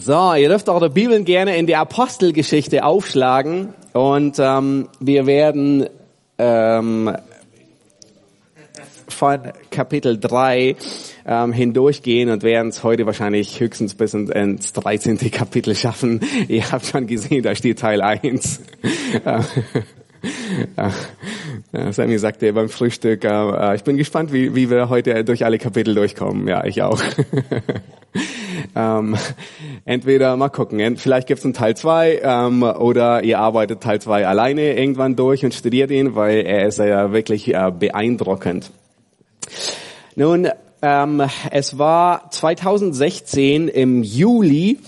So, ihr dürft eure Bibeln gerne in der Apostelgeschichte aufschlagen und ähm, wir werden ähm, von Kapitel 3 ähm, hindurchgehen und werden es heute wahrscheinlich höchstens bis ins 13. Kapitel schaffen. Ihr habt schon gesehen, da steht Teil 1. Ja, Sammy sagte beim Frühstück, äh, ich bin gespannt, wie, wie wir heute durch alle Kapitel durchkommen. Ja, ich auch. ähm, entweder mal gucken, vielleicht gibt's einen Teil zwei ähm, oder ihr arbeitet Teil zwei alleine irgendwann durch und studiert ihn, weil er ist ja wirklich äh, beeindruckend. Nun, ähm, es war 2016 im Juli,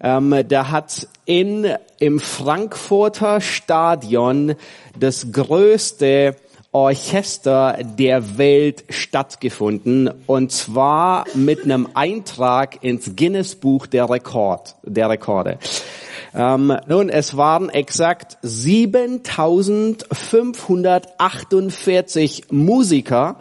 ähm, da hat in im Frankfurter Stadion das größte Orchester der Welt stattgefunden und zwar mit einem Eintrag ins Guinness Buch der Rekord der Rekorde. Ähm, nun, es waren exakt 7.548 Musiker,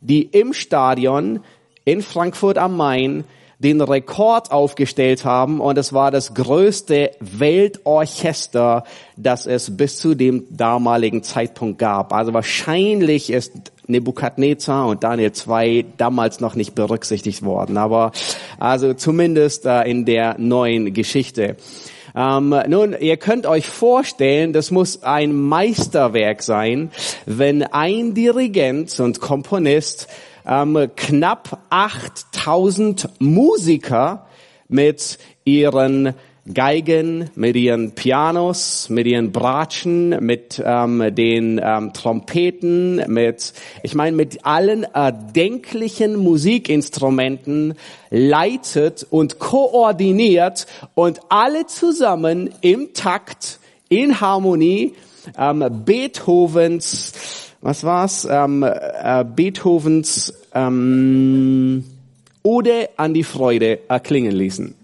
die im Stadion in Frankfurt am Main den Rekord aufgestellt haben und es war das größte Weltorchester, das es bis zu dem damaligen Zeitpunkt gab. Also wahrscheinlich ist Nebukadnezar und Daniel 2 damals noch nicht berücksichtigt worden, aber also zumindest äh, in der neuen Geschichte. Ähm, nun, ihr könnt euch vorstellen, das muss ein Meisterwerk sein, wenn ein Dirigent und Komponist ähm, knapp 8000 Musiker mit ihren Geigen, mit ihren Pianos, mit ihren Bratschen, mit ähm, den ähm, Trompeten, mit, ich meine, mit allen erdenklichen Musikinstrumenten leitet und koordiniert und alle zusammen im Takt, in Harmonie ähm, Beethovens was war's? Ähm, äh, Beethovens ähm, Ode an die Freude erklingen ließen.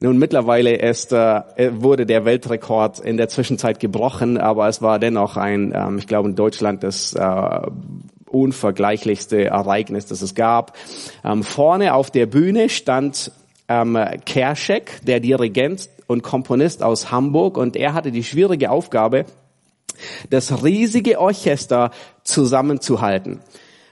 Nun mittlerweile ist, äh, wurde der Weltrekord in der Zwischenzeit gebrochen, aber es war dennoch ein, ähm, ich glaube in Deutschland das äh, unvergleichlichste Ereignis, das es gab. Ähm, vorne auf der Bühne stand ähm, Kerschek, der Dirigent und Komponist aus Hamburg, und er hatte die schwierige Aufgabe, das riesige Orchester zusammenzuhalten.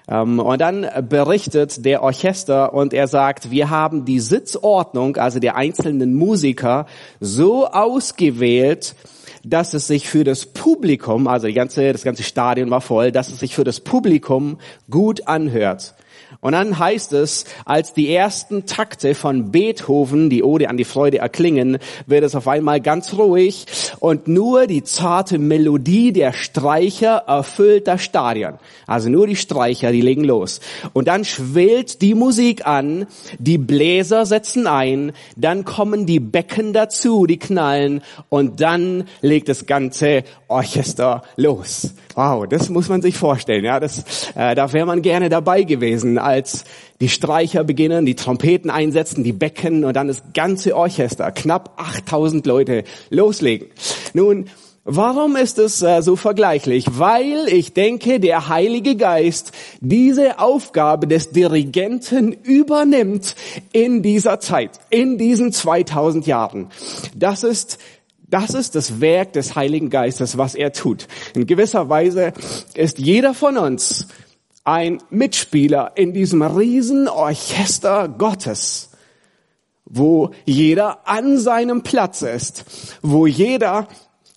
Ähm, und dann berichtet der Orchester und er sagt, wir haben die Sitzordnung, also der einzelnen Musiker, so ausgewählt, dass es sich für das Publikum, also ganze, das ganze Stadion war voll, dass es sich für das Publikum gut anhört. Und dann heißt es, als die ersten Takte von Beethoven, die Ode an die Freude erklingen, wird es auf einmal ganz ruhig und nur die zarte Melodie der Streicher erfüllt das Stadion. Also nur die Streicher, die legen los. Und dann schwillt die Musik an, die Bläser setzen ein, dann kommen die Becken dazu, die knallen und dann legt das ganze Orchester los. Wow, das muss man sich vorstellen. Ja, das, äh, da wäre man gerne dabei gewesen, als die Streicher beginnen, die Trompeten einsetzen, die Becken und dann das ganze Orchester, knapp 8000 Leute, loslegen. Nun, Warum ist es äh, so vergleichlich? Weil ich denke, der Heilige Geist diese Aufgabe des Dirigenten übernimmt in dieser Zeit, in diesen 2000 Jahren. Das ist das ist das Werk des Heiligen Geistes, was er tut. In gewisser Weise ist jeder von uns ein Mitspieler in diesem riesen Orchester Gottes, wo jeder an seinem Platz ist, wo jeder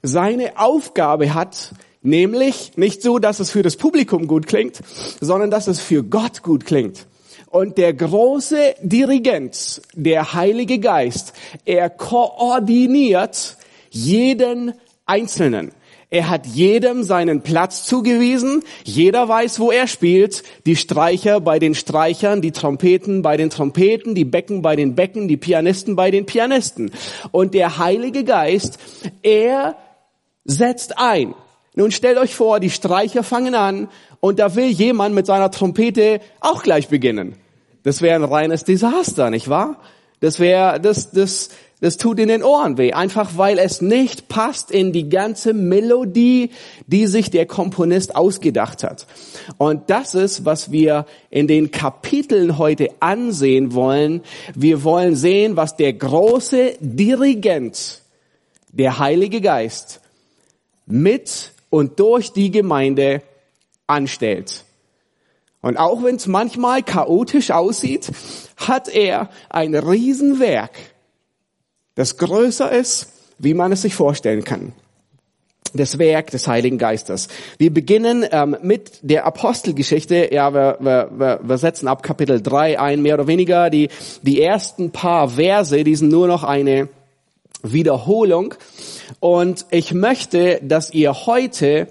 seine Aufgabe hat, nämlich nicht so, dass es für das Publikum gut klingt, sondern dass es für Gott gut klingt. Und der große Dirigent, der Heilige Geist, er koordiniert jeden Einzelnen. Er hat jedem seinen Platz zugewiesen. Jeder weiß, wo er spielt. Die Streicher bei den Streichern, die Trompeten bei den Trompeten, die Becken bei den Becken, die Pianisten bei den Pianisten. Und der Heilige Geist, er setzt ein. Nun stellt euch vor, die Streicher fangen an und da will jemand mit seiner Trompete auch gleich beginnen. Das wäre ein reines Desaster, nicht wahr? Das wäre, das, das, das tut in den Ohren weh, einfach weil es nicht passt in die ganze Melodie, die sich der Komponist ausgedacht hat. Und das ist, was wir in den Kapiteln heute ansehen wollen. Wir wollen sehen, was der große Dirigent, der Heilige Geist, mit und durch die Gemeinde anstellt. Und auch wenn es manchmal chaotisch aussieht, hat er ein Riesenwerk das größer ist, wie man es sich vorstellen kann. Das Werk des Heiligen Geistes. Wir beginnen ähm, mit der Apostelgeschichte. Ja, wir, wir, wir setzen ab Kapitel 3 ein, mehr oder weniger. Die, die ersten paar Verse, die sind nur noch eine Wiederholung. Und ich möchte, dass ihr heute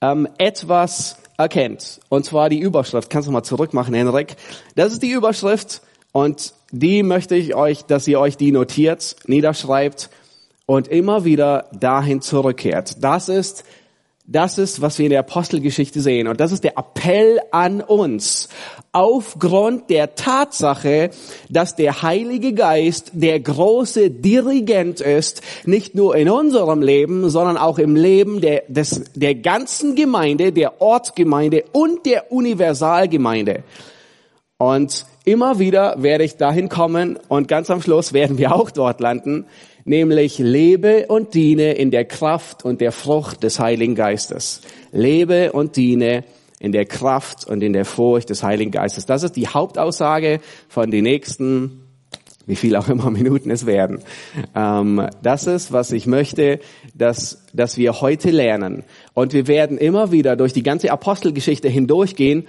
ähm, etwas erkennt. Und zwar die Überschrift. Kannst du mal zurückmachen, Henrik? Das ist die Überschrift. Und die möchte ich euch, dass ihr euch die notiert, niederschreibt und immer wieder dahin zurückkehrt. Das ist, das ist, was wir in der Apostelgeschichte sehen. Und das ist der Appell an uns. Aufgrund der Tatsache, dass der Heilige Geist der große Dirigent ist, nicht nur in unserem Leben, sondern auch im Leben der, des, der ganzen Gemeinde, der Ortsgemeinde und der Universalgemeinde. Und immer wieder werde ich dahin kommen und ganz am Schluss werden wir auch dort landen, nämlich lebe und diene in der Kraft und der Frucht des Heiligen Geistes. Lebe und diene in der Kraft und in der Furcht des Heiligen Geistes. Das ist die Hauptaussage von den nächsten, wie viel auch immer Minuten es werden. Ähm, das ist, was ich möchte, dass, dass wir heute lernen. Und wir werden immer wieder durch die ganze Apostelgeschichte hindurchgehen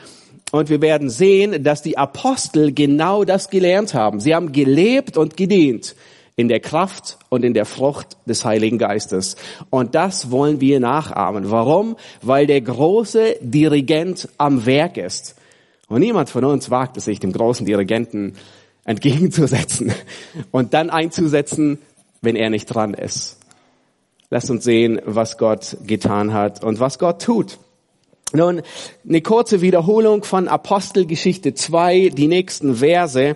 und wir werden sehen, dass die Apostel genau das gelernt haben. Sie haben gelebt und gedient in der Kraft und in der Frucht des Heiligen Geistes. Und das wollen wir nachahmen. Warum? Weil der große Dirigent am Werk ist. Und niemand von uns wagt es sich, dem großen Dirigenten entgegenzusetzen und dann einzusetzen, wenn er nicht dran ist. Lasst uns sehen, was Gott getan hat und was Gott tut. Nun, eine kurze Wiederholung von Apostelgeschichte 2, die nächsten Verse.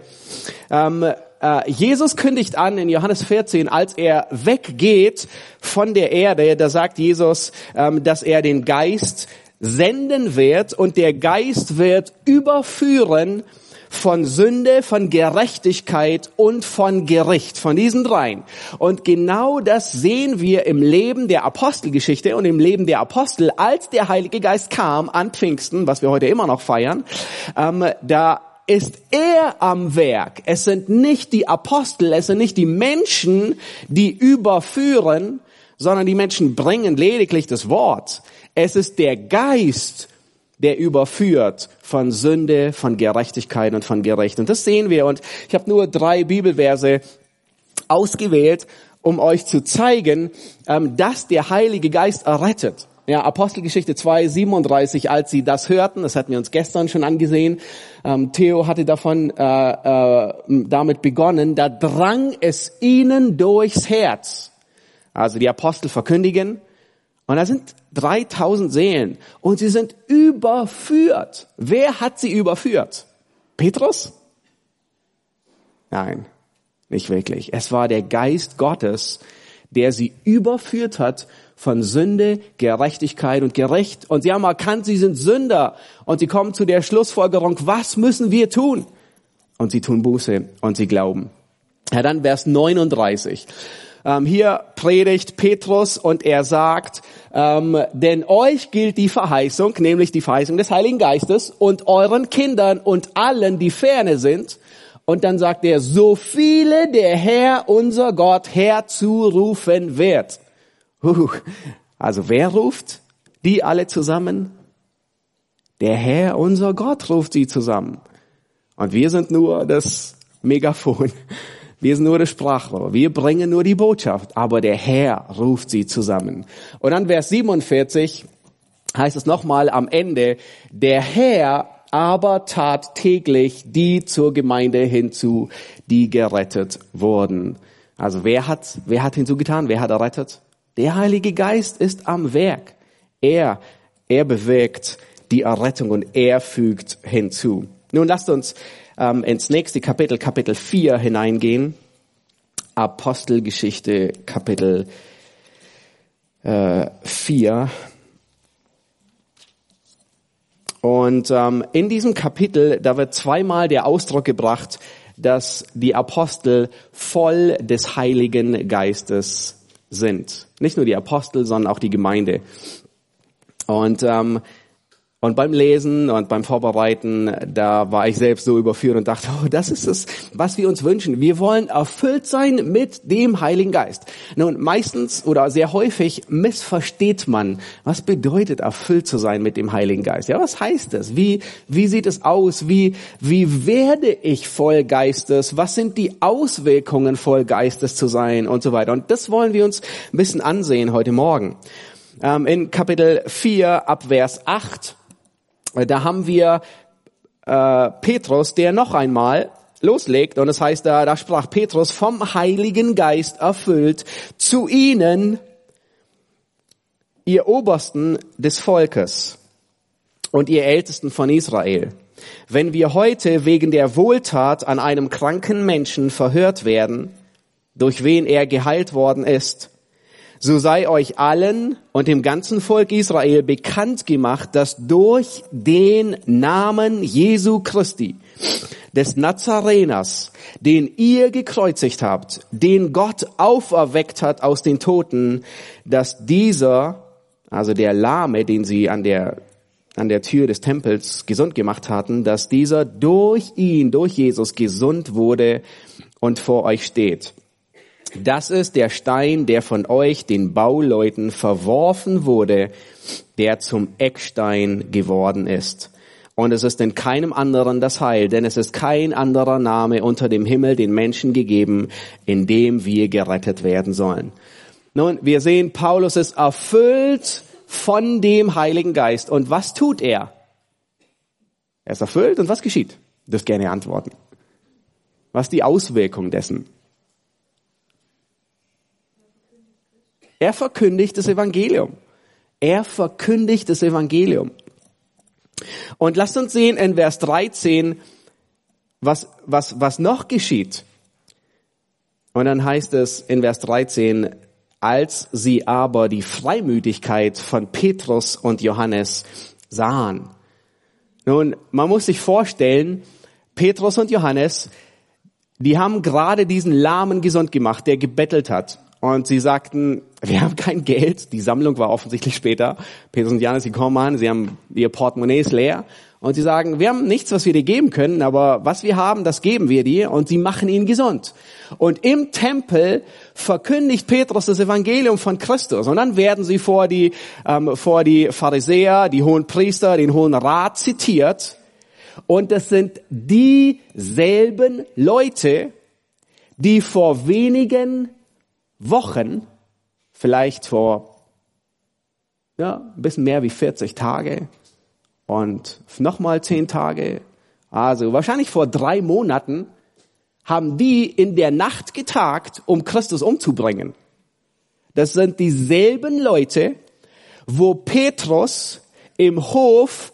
Ähm, äh, Jesus kündigt an in Johannes 14, als er weggeht von der Erde, da sagt Jesus, ähm, dass er den Geist senden wird und der Geist wird überführen von Sünde, von Gerechtigkeit und von Gericht, von diesen dreien. Und genau das sehen wir im Leben der Apostelgeschichte und im Leben der Apostel, als der Heilige Geist kam an Pfingsten, was wir heute immer noch feiern, ähm, da ist er am Werk. Es sind nicht die Apostel, es sind nicht die Menschen, die überführen, sondern die Menschen bringen lediglich das Wort. Es ist der Geist, der überführt von Sünde, von Gerechtigkeit und von Gericht. Und das sehen wir. Und ich habe nur drei Bibelverse ausgewählt, um euch zu zeigen, ähm, dass der Heilige Geist errettet. Ja, Apostelgeschichte 2, 37, als sie das hörten, das hatten wir uns gestern schon angesehen, ähm, Theo hatte davon äh, äh, damit begonnen, da drang es ihnen durchs Herz. Also die Apostel verkündigen, und da sind 3000 Seelen und sie sind überführt. Wer hat sie überführt? Petrus? Nein, nicht wirklich. Es war der Geist Gottes, der sie überführt hat von Sünde, Gerechtigkeit und Gerecht. Und sie haben erkannt, sie sind Sünder. Und sie kommen zu der Schlussfolgerung, was müssen wir tun? Und sie tun Buße und sie glauben. Ja, dann Vers 39. Ähm, hier predigt Petrus und er sagt, ähm, denn euch gilt die Verheißung, nämlich die Verheißung des Heiligen Geistes und euren Kindern und allen, die ferne sind. Und dann sagt er, so viele der Herr, unser Gott, herzurufen wird. Uh, also wer ruft die alle zusammen? Der Herr, unser Gott, ruft sie zusammen. Und wir sind nur das Megafon. Wir sind nur das Sprachrohr. Wir bringen nur die Botschaft. Aber der Herr ruft sie zusammen. Und dann Vers 47 heißt es nochmal am Ende, der Herr aber tat täglich die zur Gemeinde hinzu, die gerettet wurden. Also wer hat, wer hat hinzugetan? Wer hat errettet? Der Heilige Geist ist am Werk. Er, er bewirkt die Errettung und er fügt hinzu. Nun lasst uns ähm, ins nächste Kapitel, Kapitel 4 hineingehen. Apostelgeschichte, Kapitel äh, 4. Und ähm, in diesem Kapitel, da wird zweimal der Ausdruck gebracht, dass die Apostel voll des Heiligen Geistes sind. Nicht nur die Apostel, sondern auch die Gemeinde. Und ähm, und beim Lesen und beim Vorbereiten, da war ich selbst so überführt und dachte, oh, das ist es, was wir uns wünschen. Wir wollen erfüllt sein mit dem Heiligen Geist. Nun, meistens oder sehr häufig missversteht man, was bedeutet erfüllt zu sein mit dem Heiligen Geist. Ja, was heißt das? Wie, wie sieht es aus? Wie, wie werde ich voll Geistes? Was sind die Auswirkungen voll Geistes zu sein und so weiter? Und das wollen wir uns ein bisschen ansehen heute Morgen. Ähm, in Kapitel 4 ab Vers 8 da haben wir äh, Petrus, der noch einmal loslegt und es das heißt da, da sprach Petrus vom Heiligen Geist erfüllt zu ihnen, ihr Obersten des Volkes und ihr Ältesten von Israel. Wenn wir heute wegen der Wohltat an einem kranken Menschen verhört werden, durch wen er geheilt worden ist, so sei euch allen und dem ganzen Volk Israel bekannt gemacht, dass durch den Namen Jesu Christi, des Nazareners, den ihr gekreuzigt habt, den Gott auferweckt hat aus den Toten, dass dieser, also der Lahme, den sie an der an der Tür des Tempels gesund gemacht hatten, dass dieser durch ihn, durch Jesus gesund wurde und vor euch steht. Das ist der Stein, der von euch, den Bauleuten, verworfen wurde, der zum Eckstein geworden ist. Und es ist in keinem anderen das Heil, denn es ist kein anderer Name unter dem Himmel den Menschen gegeben, in dem wir gerettet werden sollen. Nun, wir sehen, Paulus ist erfüllt von dem Heiligen Geist. Und was tut er? Er ist erfüllt und was geschieht? Das gerne antworten. Was ist die Auswirkung dessen? Er verkündigt das Evangelium. Er verkündigt das Evangelium. Und lasst uns sehen in Vers 13, was, was, was noch geschieht. Und dann heißt es in Vers 13, als sie aber die Freimütigkeit von Petrus und Johannes sahen. Nun, man muss sich vorstellen, Petrus und Johannes, die haben gerade diesen Lahmen gesund gemacht, der gebettelt hat. Und sie sagten, wir haben kein Geld. Die Sammlung war offensichtlich später. Petrus und Johannes, sie kommen an, sie haben ihr Portemonnaie ist leer. Und sie sagen, wir haben nichts, was wir dir geben können, aber was wir haben, das geben wir dir. Und sie machen ihn gesund. Und im Tempel verkündigt Petrus das Evangelium von Christus. Und dann werden sie vor die, ähm, vor die Pharisäer, die hohen Priester, den hohen Rat zitiert. Und das sind dieselben Leute, die vor wenigen Wochen, vielleicht vor ja, ein bisschen mehr wie 40 Tage und nochmal 10 Tage, also wahrscheinlich vor drei Monaten, haben die in der Nacht getagt, um Christus umzubringen. Das sind dieselben Leute, wo Petrus im Hof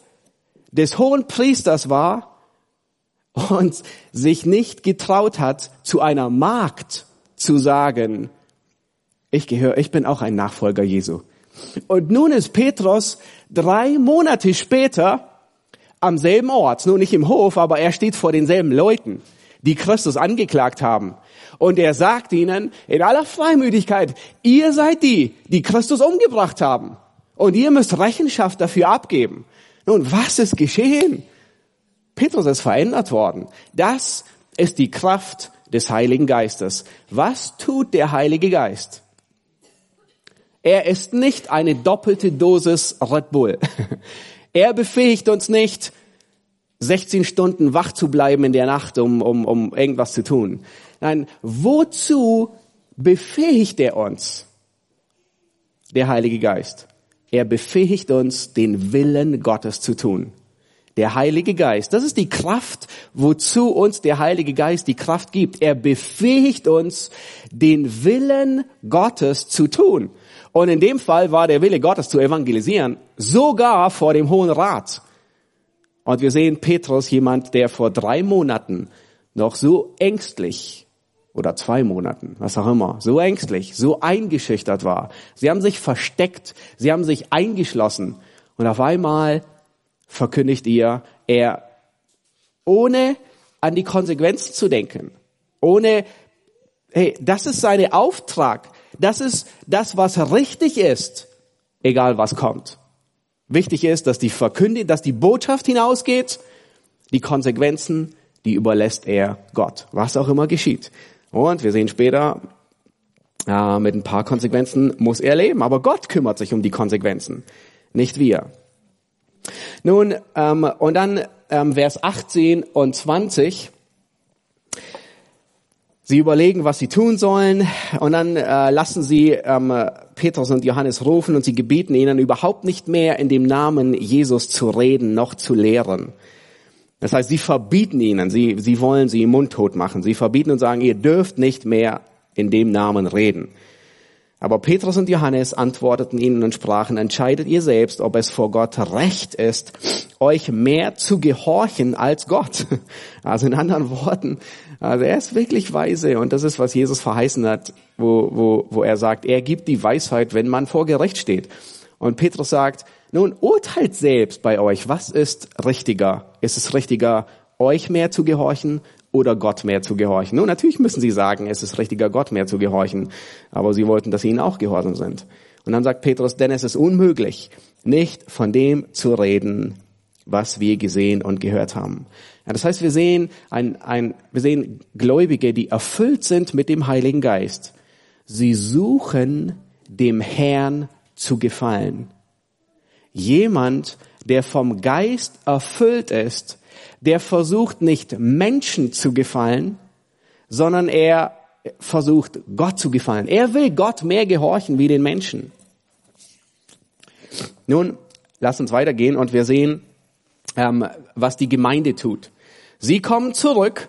des hohen Priesters war und sich nicht getraut hat, zu einer Magd zu sagen, ich gehöre, ich bin auch ein Nachfolger Jesu. Und nun ist Petrus drei Monate später am selben Ort, nur nicht im Hof, aber er steht vor denselben Leuten, die Christus angeklagt haben. Und er sagt ihnen in aller Freimütigkeit, ihr seid die, die Christus umgebracht haben. Und ihr müsst Rechenschaft dafür abgeben. Nun, was ist geschehen? Petrus ist verändert worden. Das ist die Kraft des Heiligen Geistes. Was tut der Heilige Geist? Er ist nicht eine doppelte Dosis Red Bull. Er befähigt uns nicht, 16 Stunden wach zu bleiben in der Nacht, um, um, um irgendwas zu tun. Nein, wozu befähigt er uns? Der Heilige Geist. Er befähigt uns, den Willen Gottes zu tun. Der Heilige Geist, das ist die Kraft, wozu uns der Heilige Geist die Kraft gibt. Er befähigt uns, den Willen Gottes zu tun. Und in dem Fall war der Wille Gottes zu evangelisieren, sogar vor dem Hohen Rat. Und wir sehen Petrus, jemand, der vor drei Monaten noch so ängstlich oder zwei Monaten, was auch immer, so ängstlich, so eingeschüchtert war. Sie haben sich versteckt, sie haben sich eingeschlossen und auf einmal verkündigt ihr, er ohne an die Konsequenzen zu denken, ohne, hey, das ist sein Auftrag, das ist das, was richtig ist, egal was kommt. Wichtig ist, dass die Verkündigung, dass die Botschaft hinausgeht, die Konsequenzen, die überlässt er Gott, was auch immer geschieht. Und wir sehen später, äh, mit ein paar Konsequenzen muss er leben, aber Gott kümmert sich um die Konsequenzen, nicht wir. Nun, ähm, und dann ähm, Vers 18 und 20. Sie überlegen, was sie tun sollen, und dann äh, lassen sie ähm, Petrus und Johannes rufen und sie gebeten ihnen überhaupt nicht mehr in dem Namen Jesus zu reden noch zu lehren. Das heißt, sie verbieten ihnen, sie, sie wollen sie mundtot machen. Sie verbieten und sagen, ihr dürft nicht mehr in dem Namen reden. Aber Petrus und Johannes antworteten ihnen und sprachen, entscheidet ihr selbst, ob es vor Gott recht ist, euch mehr zu gehorchen als Gott. Also in anderen Worten, also er ist wirklich weise und das ist, was Jesus verheißen hat, wo, wo, wo er sagt, er gibt die Weisheit, wenn man vor Gericht steht. Und Petrus sagt, nun urteilt selbst bei euch, was ist richtiger? Ist es richtiger, euch mehr zu gehorchen oder Gott mehr zu gehorchen? Nun, natürlich müssen sie sagen, es ist richtiger, Gott mehr zu gehorchen. Aber sie wollten, dass sie ihnen auch gehorsam sind. Und dann sagt Petrus, denn es ist unmöglich, nicht von dem zu reden, was wir gesehen und gehört haben. Ja, das heißt, wir sehen, ein, ein, wir sehen Gläubige, die erfüllt sind mit dem Heiligen Geist. Sie suchen dem Herrn zu gefallen. Jemand, der vom Geist erfüllt ist, der versucht nicht Menschen zu gefallen, sondern er versucht Gott zu gefallen. Er will Gott mehr gehorchen wie den Menschen. Nun, lass uns weitergehen und wir sehen, ähm, was die Gemeinde tut. Sie kommen zurück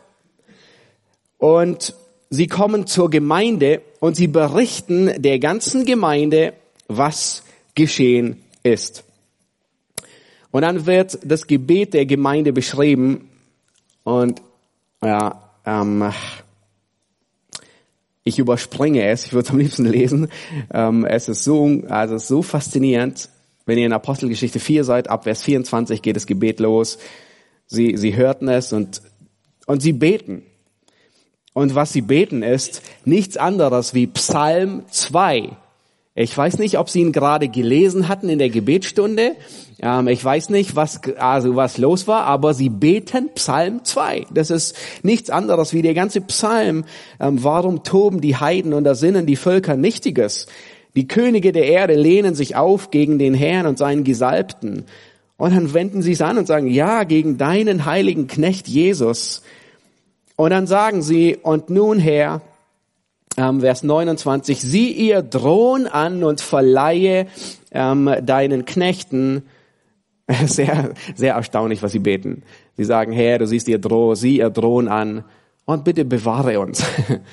und sie kommen zur Gemeinde und sie berichten der ganzen Gemeinde, was geschehen ist. Und dann wird das Gebet der Gemeinde beschrieben und ja, ähm, ich überspringe es, ich würde es am liebsten lesen. Ähm, es ist so, also so faszinierend. Wenn ihr in Apostelgeschichte 4 seid, ab Vers 24 geht das Gebet los. Sie, sie hörten es und, und sie beten. Und was sie beten ist nichts anderes wie Psalm 2. Ich weiß nicht, ob sie ihn gerade gelesen hatten in der Gebetsstunde. Ähm, ich weiß nicht, was, also was los war, aber sie beten Psalm 2. Das ist nichts anderes wie der ganze Psalm. Ähm, warum toben die Heiden und da sinnen die Völker Nichtiges? Die Könige der Erde lehnen sich auf gegen den Herrn und seinen Gesalbten. Und dann wenden sie es an und sagen, ja, gegen deinen heiligen Knecht Jesus. Und dann sagen sie, und nun Herr, ähm, Vers 29, sieh ihr Drohn an und verleihe ähm, deinen Knechten, sehr, sehr erstaunlich, was sie beten. Sie sagen, Herr, du siehst ihr Droh, sieh ihr Drohn an und bitte bewahre uns.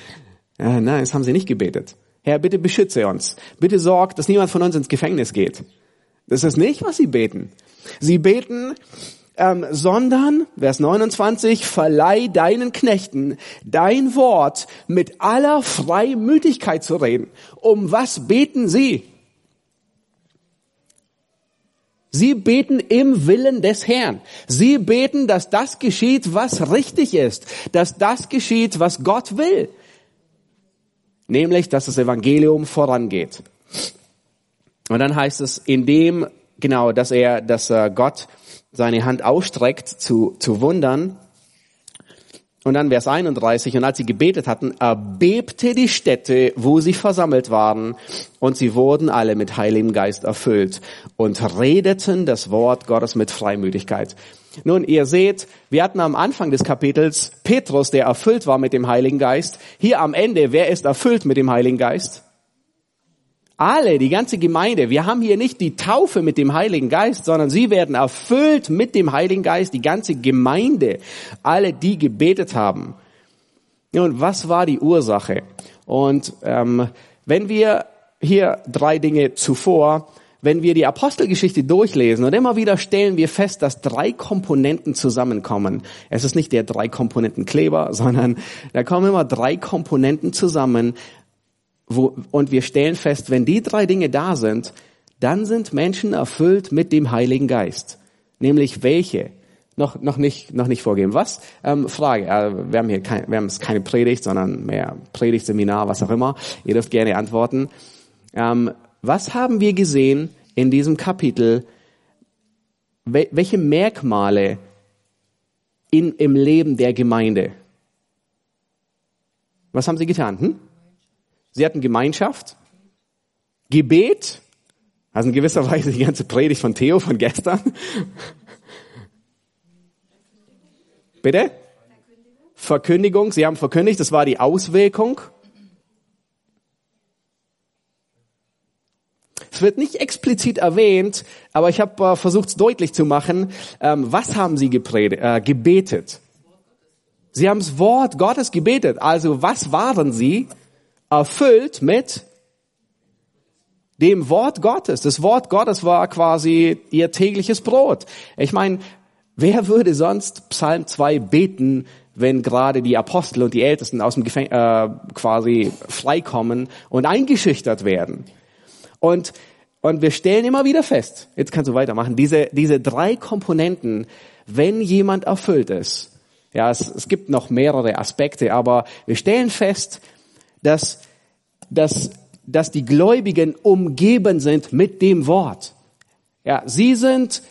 nein, das haben sie nicht gebetet. Herr, bitte beschütze uns. Bitte sorg, dass niemand von uns ins Gefängnis geht. Das ist nicht, was sie beten. Sie beten, ähm, sondern, Vers 29, verleih deinen Knechten dein Wort mit aller Freimütigkeit zu reden. Um was beten sie? Sie beten im Willen des Herrn. Sie beten, dass das geschieht, was richtig ist, dass das geschieht, was Gott will. Nämlich, dass das Evangelium vorangeht. Und dann heißt es, indem, genau, dass er, dass Gott seine Hand ausstreckt zu, zu Wundern. Und dann Vers 31, und als sie gebetet hatten, erbebte die Stätte, wo sie versammelt waren, und sie wurden alle mit Heiligem Geist erfüllt und redeten das Wort Gottes mit Freimütigkeit. Nun, ihr seht, wir hatten am Anfang des Kapitels Petrus, der erfüllt war mit dem Heiligen Geist. Hier am Ende, wer ist erfüllt mit dem Heiligen Geist? Alle, die ganze Gemeinde, wir haben hier nicht die Taufe mit dem Heiligen Geist, sondern sie werden erfüllt mit dem Heiligen Geist, die ganze Gemeinde, alle, die gebetet haben. Und was war die Ursache? Und ähm, wenn wir hier drei Dinge zuvor, wenn wir die Apostelgeschichte durchlesen und immer wieder stellen wir fest, dass drei Komponenten zusammenkommen. Es ist nicht der drei Komponenten Kleber, sondern da kommen immer drei Komponenten zusammen, wo, und wir stellen fest, wenn die drei Dinge da sind, dann sind Menschen erfüllt mit dem Heiligen Geist. Nämlich welche? Noch, noch nicht, noch nicht vorgeben. Was? Ähm, Frage. Äh, wir haben hier kein, wir haben keine Predigt, sondern mehr Predigtseminar, was auch immer. Ihr dürft gerne antworten. Ähm, was haben wir gesehen in diesem Kapitel? Welche Merkmale in, im Leben der Gemeinde? Was haben sie getan? Hm? Sie hatten Gemeinschaft, Gebet, also in gewisser Weise die ganze Predigt von Theo von gestern. Bitte? Verkündigung. Sie haben verkündigt, das war die Auswirkung. Es wird nicht explizit erwähnt, aber ich habe äh, versucht es deutlich zu machen. Ähm, was haben sie äh, gebetet? Sie haben das Wort Gottes gebetet. Also was waren sie? Erfüllt mit dem Wort Gottes. Das Wort Gottes war quasi ihr tägliches Brot. Ich meine, wer würde sonst Psalm 2 beten, wenn gerade die Apostel und die Ältesten aus dem Gefängnis äh, quasi freikommen und eingeschüchtert werden? Und, und wir stellen immer wieder fest, jetzt kannst du weitermachen, diese, diese drei Komponenten, wenn jemand erfüllt ist, ja, es, es gibt noch mehrere Aspekte, aber wir stellen fest, dass, dass, dass die Gläubigen umgeben sind mit dem Wort. Ja, sie sind,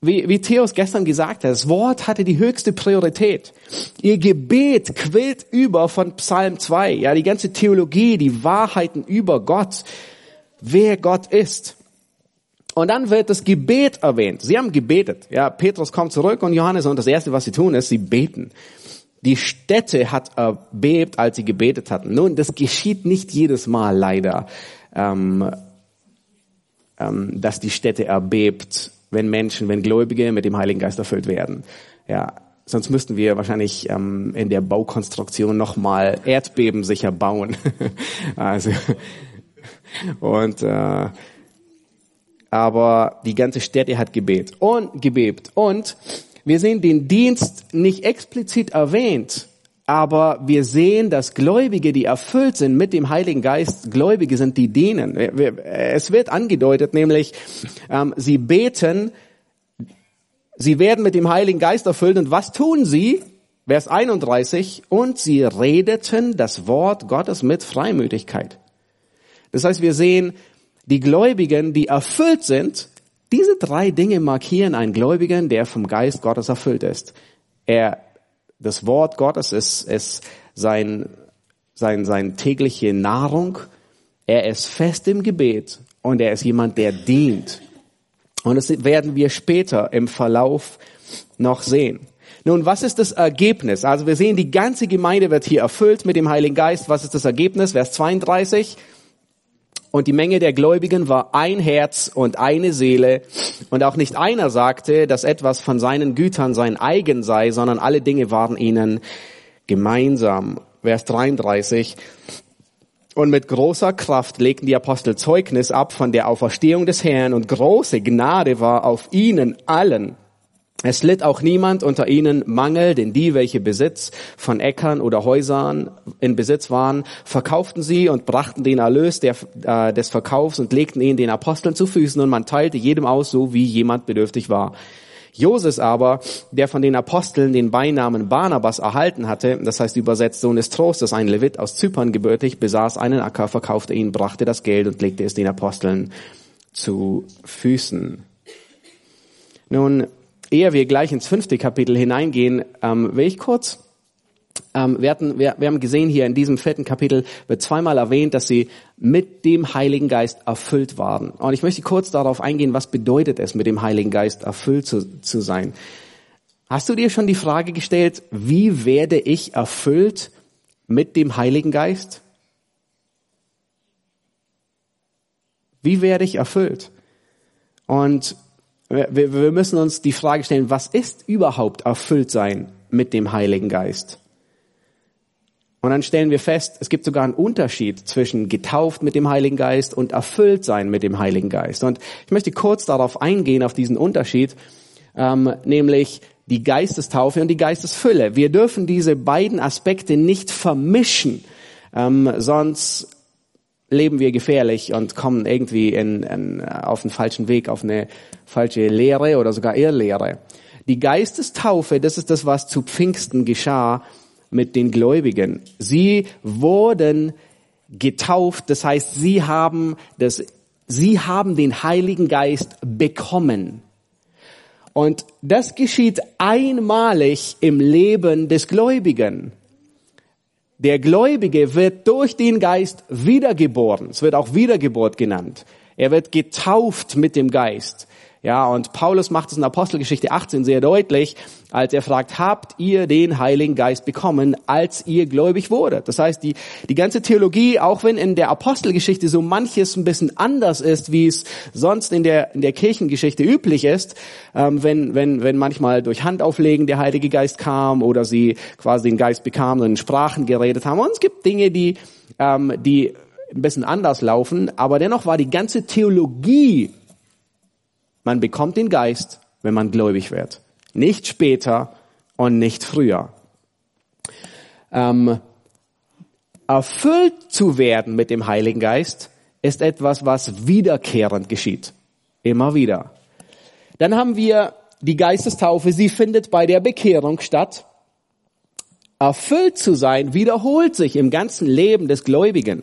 wie, wie Theos gestern gesagt hat, das Wort hatte die höchste Priorität. Ihr Gebet quillt über von Psalm 2. Ja, die ganze Theologie, die Wahrheiten über Gott, wer Gott ist. Und dann wird das Gebet erwähnt. Sie haben gebetet. Ja, Petrus kommt zurück und Johannes und das erste, was sie tun, ist, sie beten. Die Stätte hat erbebt, als sie gebetet hatten. Nun, das geschieht nicht jedes Mal leider, ähm, ähm, dass die Stätte erbebt, wenn Menschen, wenn Gläubige mit dem Heiligen Geist erfüllt werden. Ja, sonst müssten wir wahrscheinlich ähm, in der Baukonstruktion nochmal Erdbeben sicher bauen. also und äh, aber die ganze Städte hat gebebt und gebebt und wir sehen den Dienst nicht explizit erwähnt, aber wir sehen, dass Gläubige, die erfüllt sind mit dem Heiligen Geist, Gläubige sind, die dienen. Es wird angedeutet, nämlich ähm, sie beten, sie werden mit dem Heiligen Geist erfüllt und was tun sie? Vers 31, und sie redeten das Wort Gottes mit Freimütigkeit. Das heißt, wir sehen, die Gläubigen, die erfüllt sind, diese drei Dinge markieren einen Gläubigen, der vom Geist Gottes erfüllt ist. Er, das Wort Gottes ist, ist sein, sein, sein tägliche Nahrung. Er ist fest im Gebet und er ist jemand, der dient. Und das werden wir später im Verlauf noch sehen. Nun, was ist das Ergebnis? Also wir sehen, die ganze Gemeinde wird hier erfüllt mit dem Heiligen Geist. Was ist das Ergebnis? Vers 32. Und die Menge der Gläubigen war ein Herz und eine Seele. Und auch nicht einer sagte, dass etwas von seinen Gütern sein eigen sei, sondern alle Dinge waren ihnen gemeinsam. Vers 33. Und mit großer Kraft legten die Apostel Zeugnis ab von der Auferstehung des Herrn und große Gnade war auf ihnen allen. Es litt auch niemand unter ihnen Mangel, denn die, welche Besitz von Äckern oder Häusern in Besitz waren, verkauften sie und brachten den Erlös der, äh, des Verkaufs und legten ihn den Aposteln zu Füßen und man teilte jedem aus, so wie jemand bedürftig war. Joses aber, der von den Aposteln den Beinamen Barnabas erhalten hatte, das heißt übersetzt Sohn des Trostes, ein Levit aus Zypern gebürtig, besaß einen Acker, verkaufte ihn, brachte das Geld und legte es den Aposteln zu Füßen. Nun, ehe wir gleich ins fünfte Kapitel hineingehen, ähm, will ich kurz ähm, wir, hatten, wir, wir haben gesehen hier in diesem vierten Kapitel wird zweimal erwähnt, dass sie mit dem Heiligen Geist erfüllt waren. Und ich möchte kurz darauf eingehen, was bedeutet es, mit dem Heiligen Geist erfüllt zu, zu sein. Hast du dir schon die Frage gestellt, wie werde ich erfüllt mit dem Heiligen Geist? Wie werde ich erfüllt? Und wir, wir müssen uns die Frage stellen, was ist überhaupt erfüllt sein mit dem Heiligen Geist? Und dann stellen wir fest, es gibt sogar einen Unterschied zwischen getauft mit dem Heiligen Geist und erfüllt sein mit dem Heiligen Geist. Und ich möchte kurz darauf eingehen, auf diesen Unterschied, ähm, nämlich die Geistestaufe und die Geistesfülle. Wir dürfen diese beiden Aspekte nicht vermischen, ähm, sonst leben wir gefährlich und kommen irgendwie in, in, auf einen falschen Weg, auf eine falsche Lehre oder sogar Irrlehre. Die Geistestaufe, das ist das, was zu Pfingsten geschah mit den Gläubigen. Sie wurden getauft, das heißt, sie haben das, sie haben den Heiligen Geist bekommen. Und das geschieht einmalig im Leben des Gläubigen. Der Gläubige wird durch den Geist wiedergeboren. Es wird auch Wiedergeburt genannt. Er wird getauft mit dem Geist. Ja, und Paulus macht es in Apostelgeschichte 18 sehr deutlich, als er fragt, habt ihr den Heiligen Geist bekommen, als ihr gläubig wurde? Das heißt, die, die ganze Theologie, auch wenn in der Apostelgeschichte so manches ein bisschen anders ist, wie es sonst in der, in der Kirchengeschichte üblich ist, ähm, wenn, wenn, wenn manchmal durch Handauflegen der Heilige Geist kam oder sie quasi den Geist bekamen und in Sprachen geredet haben. Und es gibt Dinge, die, ähm, die ein bisschen anders laufen, aber dennoch war die ganze Theologie man bekommt den Geist, wenn man gläubig wird. Nicht später und nicht früher. Ähm, erfüllt zu werden mit dem Heiligen Geist ist etwas, was wiederkehrend geschieht. Immer wieder. Dann haben wir die Geistestaufe. Sie findet bei der Bekehrung statt. Erfüllt zu sein wiederholt sich im ganzen Leben des Gläubigen.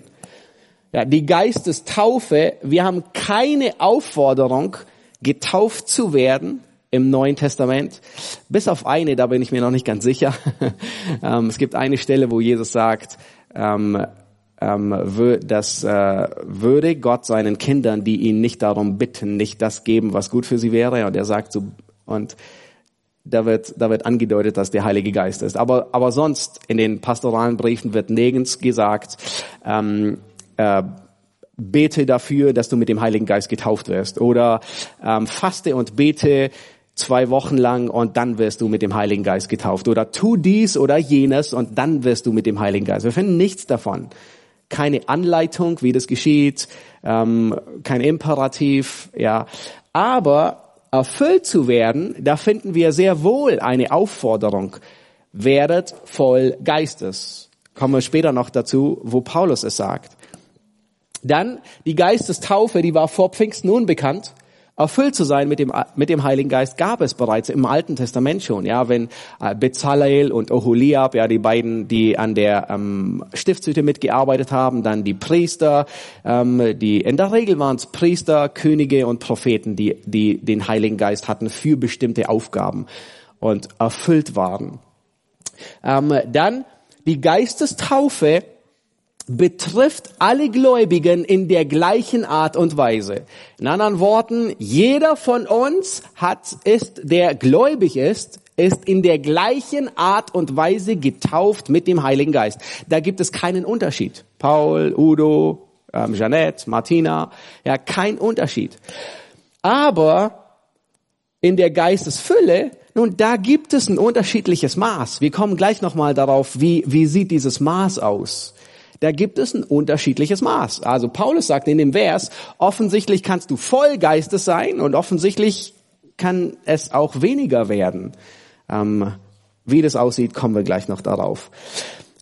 Ja, die Geistestaufe, wir haben keine Aufforderung, getauft zu werden im Neuen Testament. Bis auf eine, da bin ich mir noch nicht ganz sicher. ähm, es gibt eine Stelle, wo Jesus sagt, ähm, ähm, dass äh, würde Gott seinen Kindern, die ihn nicht darum bitten, nicht das geben, was gut für sie wäre. Und er sagt so, und da wird, da wird angedeutet, dass der Heilige Geist ist. Aber, aber sonst in den pastoralen Briefen wird nirgends gesagt, ähm, äh, bete dafür, dass du mit dem Heiligen Geist getauft wirst. Oder ähm, faste und bete zwei Wochen lang und dann wirst du mit dem Heiligen Geist getauft. Oder tu dies oder jenes und dann wirst du mit dem Heiligen Geist. Wir finden nichts davon. Keine Anleitung, wie das geschieht, ähm, kein Imperativ, ja. Aber erfüllt zu werden, da finden wir sehr wohl eine Aufforderung. Werdet voll Geistes. Kommen wir später noch dazu, wo Paulus es sagt. Dann die Geistestaufe, die war vor Pfingsten unbekannt. Erfüllt zu sein mit dem, mit dem Heiligen Geist gab es bereits im Alten Testament schon. Ja, wenn äh, Bezalel und Oholiab, ja, die beiden, die an der ähm, Stiftshütte mitgearbeitet haben, dann die Priester, ähm, die in der Regel waren es Priester, Könige und Propheten, die, die den Heiligen Geist hatten für bestimmte Aufgaben und erfüllt waren. Ähm, dann die Geistestaufe betrifft alle Gläubigen in der gleichen Art und Weise. In anderen Worten, jeder von uns hat, ist, der gläubig ist, ist in der gleichen Art und Weise getauft mit dem Heiligen Geist. Da gibt es keinen Unterschied. Paul, Udo, ähm, Jeanette, Martina, ja, kein Unterschied. Aber in der Geistesfülle, nun, da gibt es ein unterschiedliches Maß. Wir kommen gleich nochmal darauf, wie, wie sieht dieses Maß aus. Da gibt es ein unterschiedliches Maß. Also Paulus sagt in dem Vers, offensichtlich kannst du voll Geistes sein und offensichtlich kann es auch weniger werden. Ähm, wie das aussieht, kommen wir gleich noch darauf.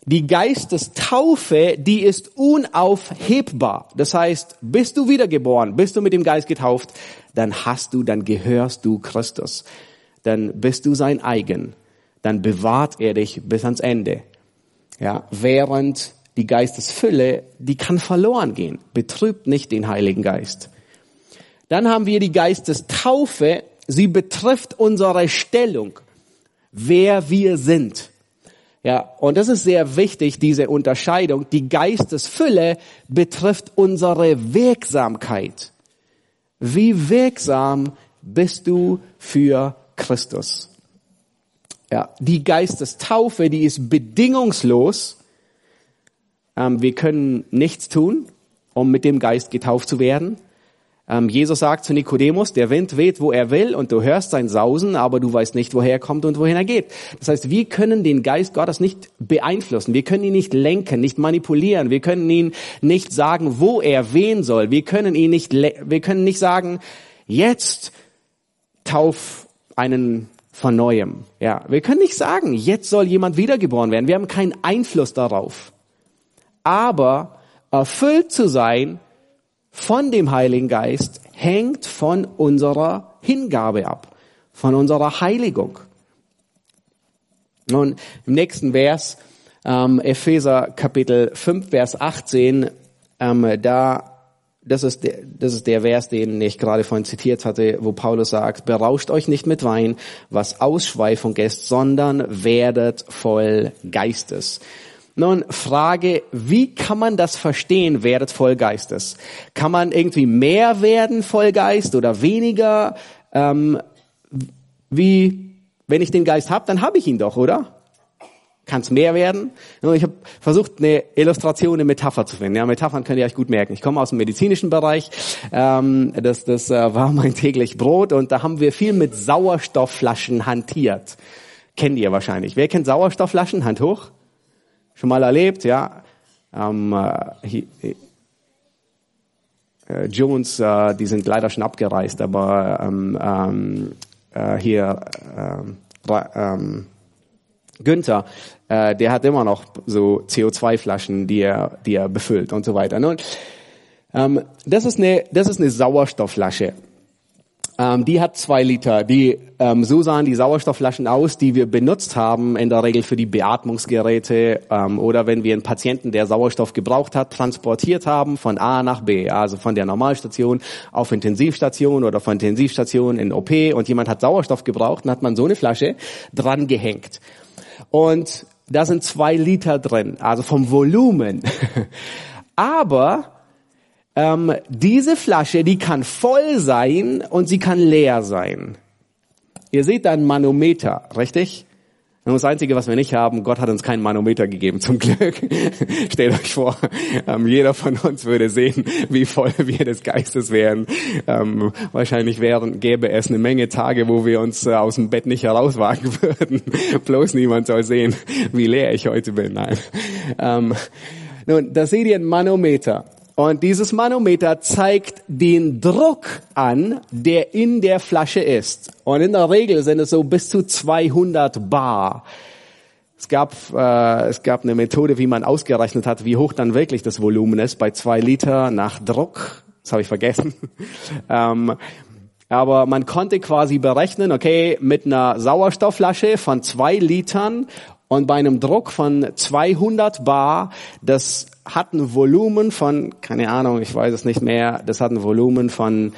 Die Geistestaufe, die ist unaufhebbar. Das heißt, bist du wiedergeboren, bist du mit dem Geist getauft, dann hast du, dann gehörst du Christus. Dann bist du sein eigen. Dann bewahrt er dich bis ans Ende. Ja, während die Geistesfülle, die kann verloren gehen. Betrübt nicht den Heiligen Geist. Dann haben wir die Geistestaufe. Sie betrifft unsere Stellung, wer wir sind. Ja, und das ist sehr wichtig, diese Unterscheidung. Die Geistesfülle betrifft unsere Wirksamkeit. Wie wirksam bist du für Christus? Ja, die Geistestaufe, die ist bedingungslos wir können nichts tun, um mit dem Geist getauft zu werden. Ähm, Jesus sagt zu Nikodemus, der Wind weht, wo er will und du hörst sein Sausen, aber du weißt nicht, woher er kommt und wohin er geht. Das heißt, wir können den Geist Gottes nicht beeinflussen. Wir können ihn nicht lenken, nicht manipulieren. Wir können ihn nicht sagen, wo er wehen soll. Wir können ihn nicht, wir können nicht sagen, jetzt tauf einen von neuem. Ja, wir können nicht sagen, jetzt soll jemand wiedergeboren werden. Wir haben keinen Einfluss darauf. Aber erfüllt zu sein von dem Heiligen Geist hängt von unserer Hingabe ab, von unserer Heiligung. Nun, im nächsten Vers, ähm, Epheser Kapitel 5, Vers 18, ähm, da das ist, der, das ist der Vers, den ich gerade vorhin zitiert hatte, wo Paulus sagt, berauscht euch nicht mit Wein, was Ausschweifung ist, sondern werdet voll Geistes. Nun, Frage, wie kann man das verstehen, werdet voll Geistes? Kann man irgendwie mehr werden voll Geist oder weniger? Ähm, wie, wenn ich den Geist habe, dann habe ich ihn doch, oder? Kann es mehr werden? Ich habe versucht, eine Illustration, eine Metapher zu finden. Ja, Metaphern könnt ihr euch gut merken. Ich komme aus dem medizinischen Bereich. Ähm, das das äh, war mein täglich Brot und da haben wir viel mit Sauerstoffflaschen hantiert. Kennt ihr wahrscheinlich. Wer kennt Sauerstoffflaschen? Hand hoch schon mal erlebt, ja. Ähm, äh, äh, Jones, äh, die sind leider schon abgereist, aber ähm, ähm, äh, hier äh, ähm, Günther, äh, der hat immer noch so CO2-Flaschen, die er, die er befüllt und so weiter. Nun, ähm, das ist eine, das ist eine Sauerstoffflasche. Ähm, die hat zwei Liter. Die, ähm, so sahen die Sauerstoffflaschen aus, die wir benutzt haben, in der Regel für die Beatmungsgeräte ähm, oder wenn wir einen Patienten, der Sauerstoff gebraucht hat, transportiert haben von A nach B, also von der Normalstation auf Intensivstation oder von Intensivstation in OP und jemand hat Sauerstoff gebraucht, dann hat man so eine Flasche dran gehängt. Und da sind zwei Liter drin, also vom Volumen. Aber ähm, diese Flasche, die kann voll sein und sie kann leer sein. Ihr seht da ein Manometer, richtig? Und das Einzige, was wir nicht haben, Gott hat uns keinen Manometer gegeben, zum Glück. Stellt euch vor, ähm, jeder von uns würde sehen, wie voll wir des Geistes wären. Ähm, wahrscheinlich wären, gäbe es eine Menge Tage, wo wir uns äh, aus dem Bett nicht herauswagen würden. Bloß niemand soll sehen, wie leer ich heute bin. Nein. Ähm, nun, da seht ihr ein Manometer. Und dieses Manometer zeigt den Druck an, der in der Flasche ist. Und in der Regel sind es so bis zu 200 Bar. Es gab, äh, es gab eine Methode, wie man ausgerechnet hat, wie hoch dann wirklich das Volumen ist bei zwei Liter nach Druck. Das habe ich vergessen. ähm, aber man konnte quasi berechnen, okay, mit einer Sauerstoffflasche von zwei Litern und bei einem Druck von 200 Bar, das hat ein Volumen von, keine Ahnung, ich weiß es nicht mehr, das hat ein Volumen von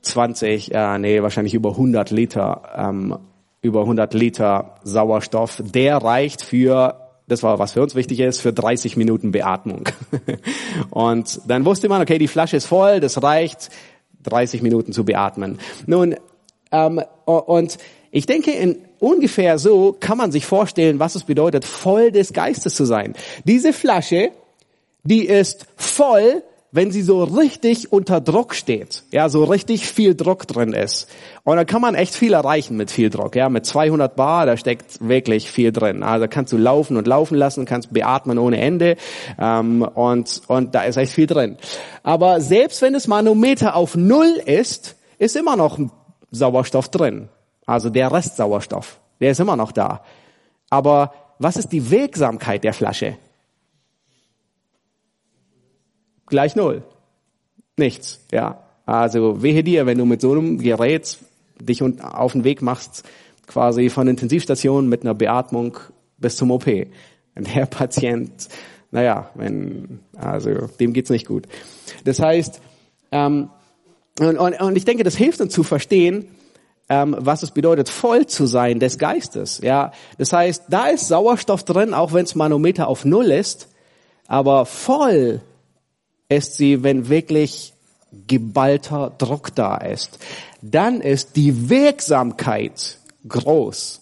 20, äh, nee, wahrscheinlich über 100 Liter, ähm, über 100 Liter Sauerstoff. Der reicht für, das war was für uns wichtig ist, für 30 Minuten Beatmung. und dann wusste man, okay, die Flasche ist voll, das reicht, 30 Minuten zu beatmen. Nun, ähm, und ich denke, in ungefähr so kann man sich vorstellen, was es bedeutet, voll des Geistes zu sein. Diese Flasche die ist voll, wenn sie so richtig unter Druck steht, ja, so richtig viel Druck drin ist. Und da kann man echt viel erreichen mit viel Druck, ja, mit 200 Bar, da steckt wirklich viel drin. Also kannst du laufen und laufen lassen, kannst beatmen ohne Ende ähm, und und da ist echt viel drin. Aber selbst wenn das Manometer auf Null ist, ist immer noch Sauerstoff drin. Also der Restsauerstoff, der ist immer noch da. Aber was ist die Wirksamkeit der Flasche? gleich null. Nichts, ja. Also wehe dir, wenn du mit so einem Gerät dich auf den Weg machst, quasi von Intensivstation mit einer Beatmung bis zum OP. Der Patient, naja, wenn, also dem geht's nicht gut. Das heißt, ähm, und, und, und ich denke, das hilft uns zu verstehen, ähm, was es bedeutet, voll zu sein des Geistes. Ja, das heißt, da ist Sauerstoff drin, auch wenn es Manometer auf Null ist, aber voll ist sie, wenn wirklich geballter Druck da ist. Dann ist die Wirksamkeit groß.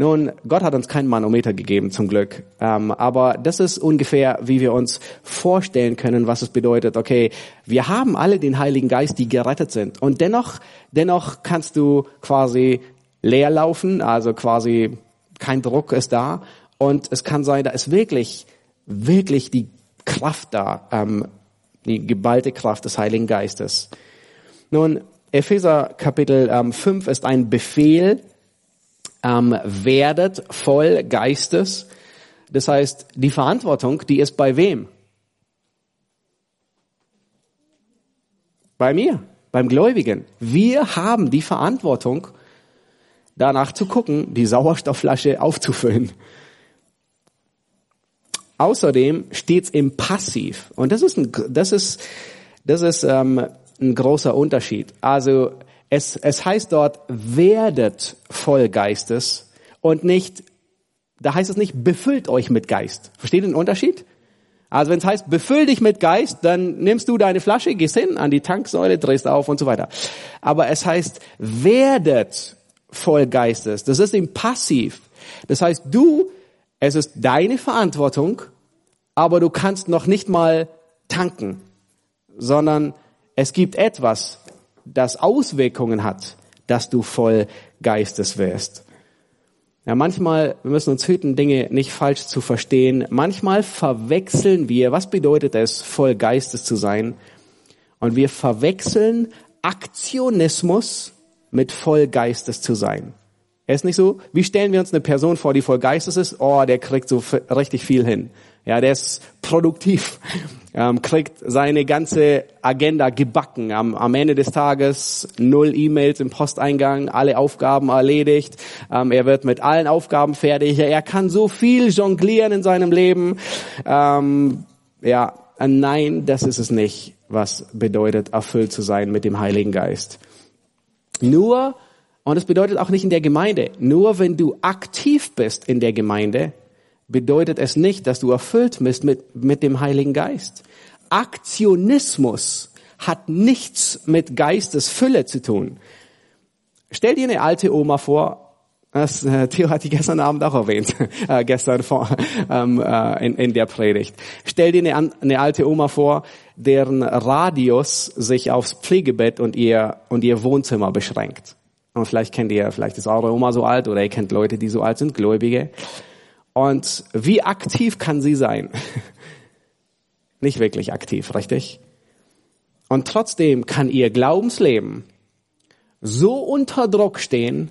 Nun, Gott hat uns kein Manometer gegeben, zum Glück. Ähm, aber das ist ungefähr, wie wir uns vorstellen können, was es bedeutet. Okay, wir haben alle den Heiligen Geist, die gerettet sind. Und dennoch, dennoch kannst du quasi leer laufen, also quasi kein Druck ist da. Und es kann sein, da ist wirklich, wirklich die Kraft da, ähm, die geballte Kraft des Heiligen Geistes. Nun, Epheser Kapitel ähm, 5 ist ein Befehl, ähm, werdet voll Geistes. Das heißt, die Verantwortung, die ist bei wem? Bei mir, beim Gläubigen. Wir haben die Verantwortung, danach zu gucken, die Sauerstoffflasche aufzufüllen. Außerdem steht's im Passiv. Und das ist ein, das ist, das ist ähm, ein großer Unterschied. Also es, es heißt dort, werdet voll Geistes und nicht, da heißt es nicht, befüllt euch mit Geist. Versteht ihr den Unterschied? Also wenn es heißt, befüll dich mit Geist, dann nimmst du deine Flasche, gehst hin an die Tanksäule, drehst auf und so weiter. Aber es heißt, werdet voll Geistes. Das ist im Passiv. Das heißt, du, es ist deine Verantwortung, aber du kannst noch nicht mal tanken, sondern es gibt etwas, das Auswirkungen hat, dass du voll Geistes wirst. Ja, manchmal, wir müssen uns hüten, Dinge nicht falsch zu verstehen. Manchmal verwechseln wir, was bedeutet es, voll Geistes zu sein? Und wir verwechseln Aktionismus mit voll Geistes zu sein. ist nicht so? Wie stellen wir uns eine Person vor, die voll Geistes ist? Oh, der kriegt so richtig viel hin. Ja, der ist produktiv, ähm, kriegt seine ganze Agenda gebacken. Am, am Ende des Tages null E-Mails im Posteingang, alle Aufgaben erledigt. Ähm, er wird mit allen Aufgaben fertig. Er kann so viel jonglieren in seinem Leben. Ähm, ja, nein, das ist es nicht, was bedeutet, erfüllt zu sein mit dem Heiligen Geist. Nur, und es bedeutet auch nicht in der Gemeinde, nur wenn du aktiv bist in der Gemeinde, bedeutet es nicht, dass du erfüllt bist mit, mit dem Heiligen Geist. Aktionismus hat nichts mit Geistesfülle zu tun. Stell dir eine alte Oma vor, das äh, Theo hat die gestern Abend auch erwähnt, äh, gestern vor, ähm, äh, in, in der Predigt. Stell dir eine, eine alte Oma vor, deren Radius sich aufs Pflegebett und ihr, und ihr Wohnzimmer beschränkt. Und vielleicht kennt ihr, vielleicht ist eure Oma so alt oder ihr kennt Leute, die so alt sind, Gläubige. Und wie aktiv kann sie sein? Nicht wirklich aktiv, richtig? Und trotzdem kann ihr Glaubensleben so unter Druck stehen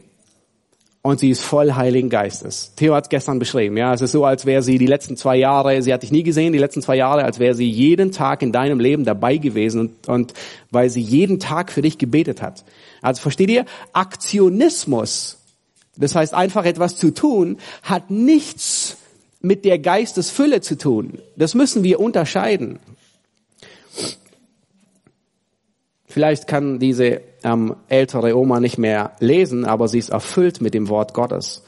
und sie ist voll Heiligen Geistes. Theo hat es gestern beschrieben. Ja, es ist so, als wäre sie die letzten zwei Jahre, sie hat dich nie gesehen, die letzten zwei Jahre, als wäre sie jeden Tag in deinem Leben dabei gewesen und, und weil sie jeden Tag für dich gebetet hat. Also versteht ihr? Aktionismus das heißt, einfach etwas zu tun, hat nichts mit der Geistesfülle zu tun. Das müssen wir unterscheiden. Vielleicht kann diese ähm, ältere Oma nicht mehr lesen, aber sie ist erfüllt mit dem Wort Gottes.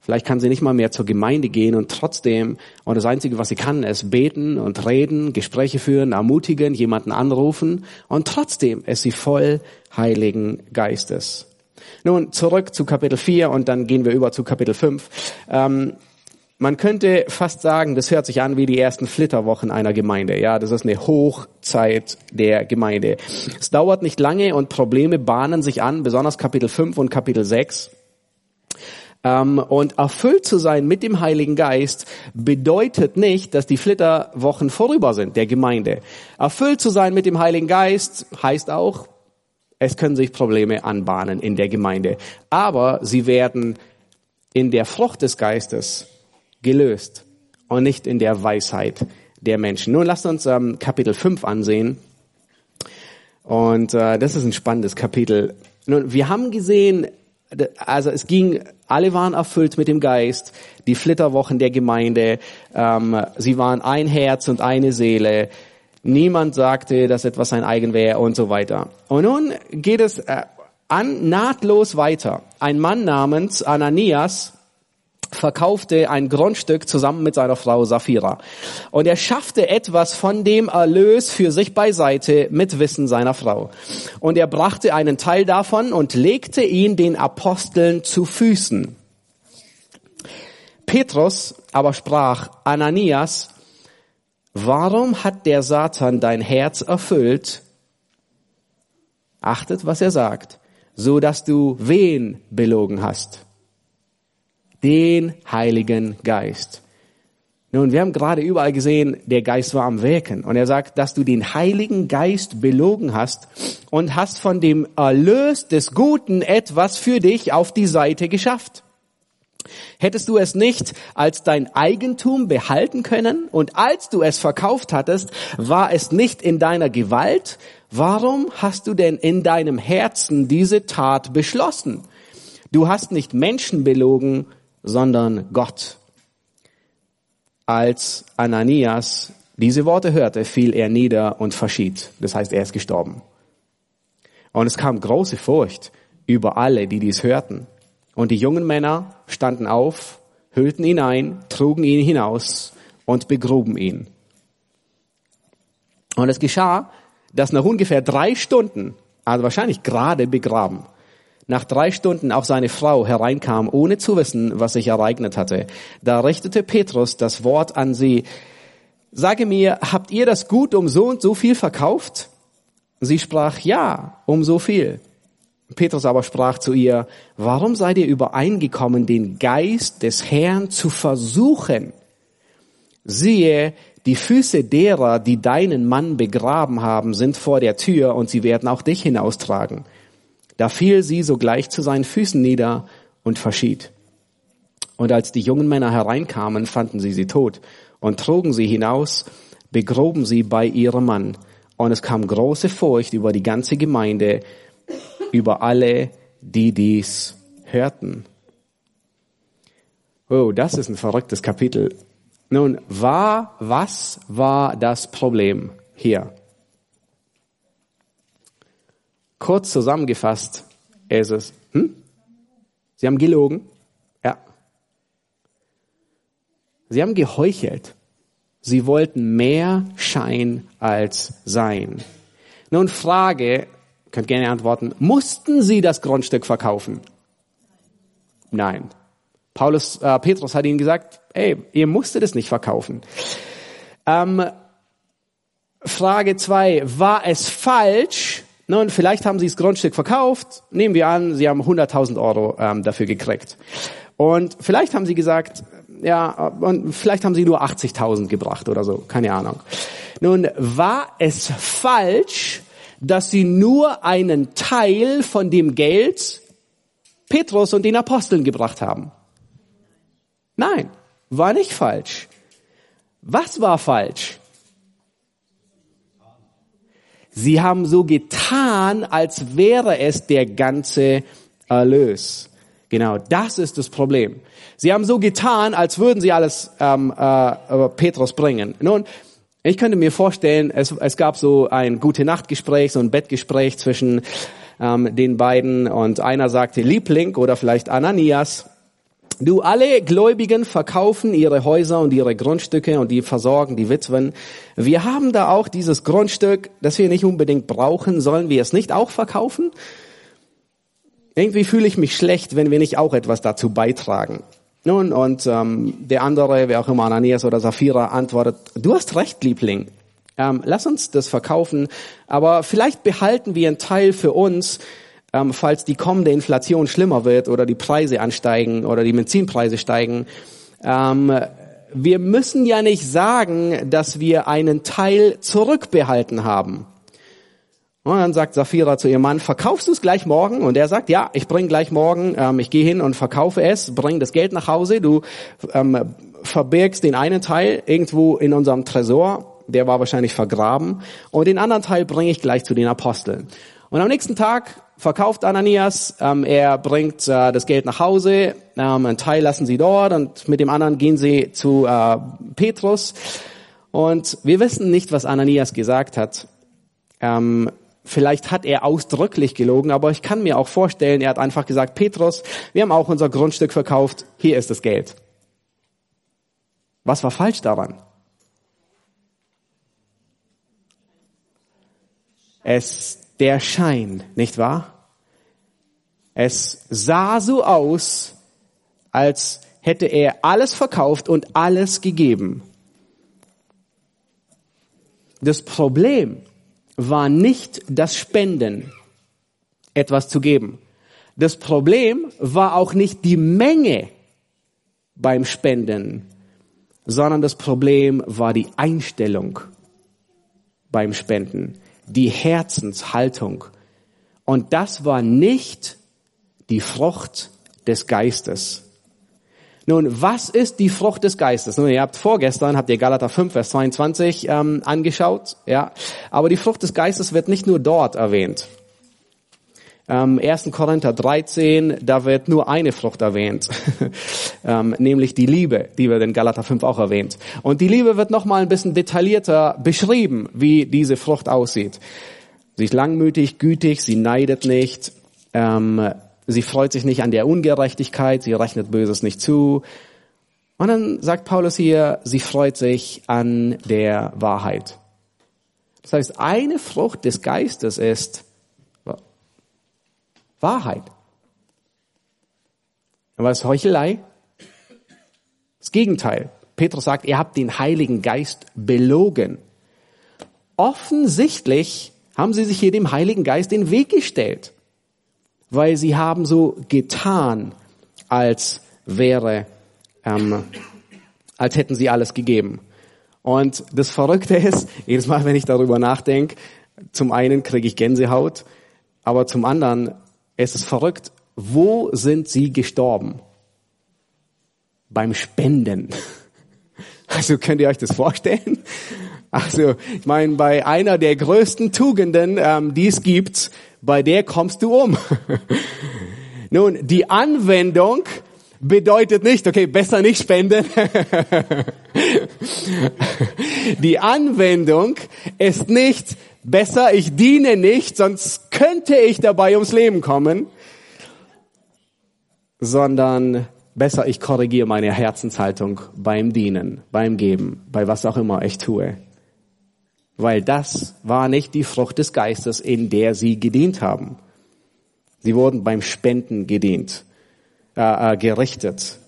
Vielleicht kann sie nicht mal mehr zur Gemeinde gehen und trotzdem, und das Einzige, was sie kann, ist beten und reden, Gespräche führen, ermutigen, jemanden anrufen, und trotzdem ist sie voll Heiligen Geistes. Nun zurück zu Kapitel 4 und dann gehen wir über zu Kapitel 5. Ähm, man könnte fast sagen, das hört sich an wie die ersten Flitterwochen einer Gemeinde. Ja, das ist eine Hochzeit der Gemeinde. Es dauert nicht lange und Probleme bahnen sich an, besonders Kapitel 5 und Kapitel 6. Ähm, und erfüllt zu sein mit dem Heiligen Geist bedeutet nicht, dass die Flitterwochen vorüber sind, der Gemeinde. Erfüllt zu sein mit dem Heiligen Geist heißt auch, es können sich Probleme anbahnen in der Gemeinde, aber sie werden in der Frucht des Geistes gelöst und nicht in der Weisheit der Menschen. Nun lasst uns ähm, Kapitel 5 ansehen. Und äh, das ist ein spannendes Kapitel. Nun, wir haben gesehen, also es ging, alle waren erfüllt mit dem Geist, die Flitterwochen der Gemeinde, ähm, sie waren ein Herz und eine Seele, Niemand sagte, dass etwas sein eigen wäre und so weiter. Und nun geht es äh, an, nahtlos weiter. Ein Mann namens Ananias verkaufte ein Grundstück zusammen mit seiner Frau Sapphira. Und er schaffte etwas von dem Erlös für sich beiseite mit Wissen seiner Frau. Und er brachte einen Teil davon und legte ihn den Aposteln zu Füßen. Petrus aber sprach, Ananias, warum hat der Satan dein Herz erfüllt? Achtet, was er sagt, so dass du wen belogen hast? Den Heiligen Geist. Nun, wir haben gerade überall gesehen, der Geist war am Wirken. Und er sagt, dass du den Heiligen Geist belogen hast und hast von dem Erlös des Guten etwas für dich auf die Seite geschafft. Hättest du es nicht als dein Eigentum behalten können und als du es verkauft hattest, war es nicht in deiner Gewalt? Warum hast du denn in deinem Herzen diese Tat beschlossen? Du hast nicht Menschen belogen, sondern Gott. Als Ananias diese Worte hörte, fiel er nieder und verschied. Das heißt, er ist gestorben. Und es kam große Furcht über alle, die dies hörten. Und die jungen Männer standen auf, hüllten ihn ein, trugen ihn hinaus und begruben ihn. Und es geschah, dass nach ungefähr drei Stunden, also wahrscheinlich gerade begraben, nach drei Stunden auch seine Frau hereinkam, ohne zu wissen, was sich ereignet hatte. Da richtete Petrus das Wort an sie. Sage mir, habt ihr das Gut um so und so viel verkauft? Sie sprach, ja, um so viel. Petrus aber sprach zu ihr, warum seid ihr übereingekommen, den Geist des Herrn zu versuchen? Siehe, die Füße derer, die deinen Mann begraben haben, sind vor der Tür und sie werden auch dich hinaustragen. Da fiel sie sogleich zu seinen Füßen nieder und verschied. Und als die jungen Männer hereinkamen, fanden sie sie tot und trugen sie hinaus, begruben sie bei ihrem Mann. Und es kam große Furcht über die ganze Gemeinde, über alle, die dies hörten. Oh, das ist ein verrücktes Kapitel. Nun, war, was war das Problem hier? Kurz zusammengefasst ist es, hm? Sie haben gelogen. Ja. Sie haben geheuchelt. Sie wollten mehr Schein als Sein. Nun Frage, könnt gerne antworten, mussten Sie das Grundstück verkaufen? Nein. Paulus, äh, Petrus hat ihnen gesagt, ey, ihr musstet es nicht verkaufen. Ähm, Frage zwei, war es falsch, nun, vielleicht haben Sie das Grundstück verkauft. Nehmen wir an, Sie haben 100.000 Euro ähm, dafür gekriegt. Und vielleicht haben Sie gesagt, ja, und vielleicht haben Sie nur 80.000 gebracht oder so, keine Ahnung. Nun, war es falsch, dass Sie nur einen Teil von dem Geld Petrus und den Aposteln gebracht haben? Nein, war nicht falsch. Was war falsch? Sie haben so getan, als wäre es der ganze Erlös. Genau, das ist das Problem. Sie haben so getan, als würden sie alles ähm, äh, Petrus bringen. Nun, ich könnte mir vorstellen, es, es gab so ein gute Nachtgespräch, so ein Bettgespräch zwischen ähm, den beiden und einer sagte Liebling oder vielleicht Ananias. Du, alle Gläubigen verkaufen ihre Häuser und ihre Grundstücke und die versorgen die Witwen. Wir haben da auch dieses Grundstück, das wir nicht unbedingt brauchen. Sollen wir es nicht auch verkaufen? Irgendwie fühle ich mich schlecht, wenn wir nicht auch etwas dazu beitragen. Nun, und ähm, der andere, wer auch immer, Ananias oder Sapphira, antwortet, du hast recht, Liebling. Ähm, lass uns das verkaufen, aber vielleicht behalten wir einen Teil für uns, ähm, falls die kommende Inflation schlimmer wird oder die Preise ansteigen oder die Benzinpreise steigen. Ähm, wir müssen ja nicht sagen, dass wir einen Teil zurückbehalten haben. Und dann sagt Safira zu ihrem Mann, verkaufst du es gleich morgen? Und er sagt, ja, ich bringe gleich morgen, ähm, ich gehe hin und verkaufe es, bring das Geld nach Hause, du ähm, verbirgst den einen Teil irgendwo in unserem Tresor, der war wahrscheinlich vergraben, und den anderen Teil bringe ich gleich zu den Aposteln. Und am nächsten Tag verkauft Ananias, ähm, er bringt äh, das Geld nach Hause, ähm, einen Teil lassen sie dort und mit dem anderen gehen sie zu äh, Petrus. Und wir wissen nicht, was Ananias gesagt hat. Ähm, vielleicht hat er ausdrücklich gelogen, aber ich kann mir auch vorstellen, er hat einfach gesagt, Petrus, wir haben auch unser Grundstück verkauft, hier ist das Geld. Was war falsch daran? Es der Schein, nicht wahr? Es sah so aus, als hätte er alles verkauft und alles gegeben. Das Problem war nicht das Spenden, etwas zu geben. Das Problem war auch nicht die Menge beim Spenden, sondern das Problem war die Einstellung beim Spenden, die Herzenshaltung. Und das war nicht die Frucht des Geistes. Nun, was ist die Frucht des Geistes? Nun, ihr habt vorgestern, habt ihr Galater 5, Vers 22 ähm, angeschaut, ja. Aber die Frucht des Geistes wird nicht nur dort erwähnt. Ähm, 1. Korinther 13, da wird nur eine Frucht erwähnt, ähm, nämlich die Liebe, die wird in Galater 5 auch erwähnt. Und die Liebe wird nochmal ein bisschen detaillierter beschrieben, wie diese Frucht aussieht. Sie ist langmütig, gütig, sie neidet nicht, ähm, Sie freut sich nicht an der Ungerechtigkeit, sie rechnet Böses nicht zu. Und dann sagt Paulus hier, sie freut sich an der Wahrheit. Das heißt, eine Frucht des Geistes ist Wahrheit. Und was ist Heuchelei? Das Gegenteil. Petrus sagt, ihr habt den Heiligen Geist belogen. Offensichtlich haben sie sich hier dem Heiligen Geist den Weg gestellt weil sie haben so getan, als wäre, ähm, als hätten sie alles gegeben. Und das Verrückte ist, jedes Mal, wenn ich darüber nachdenke, zum einen kriege ich Gänsehaut, aber zum anderen ist es verrückt, wo sind sie gestorben? Beim Spenden. Also könnt ihr euch das vorstellen? Also ich meine, bei einer der größten Tugenden, ähm, die es gibt, bei der kommst du um. Nun, die Anwendung bedeutet nicht, okay, besser nicht spenden. die Anwendung ist nicht, besser ich diene nicht, sonst könnte ich dabei ums Leben kommen, sondern besser ich korrigiere meine Herzenshaltung beim Dienen, beim Geben, bei was auch immer ich tue weil das war nicht die Frucht des Geistes, in der sie gedient haben. Sie wurden beim Spenden gedient, äh, äh, gerichtet.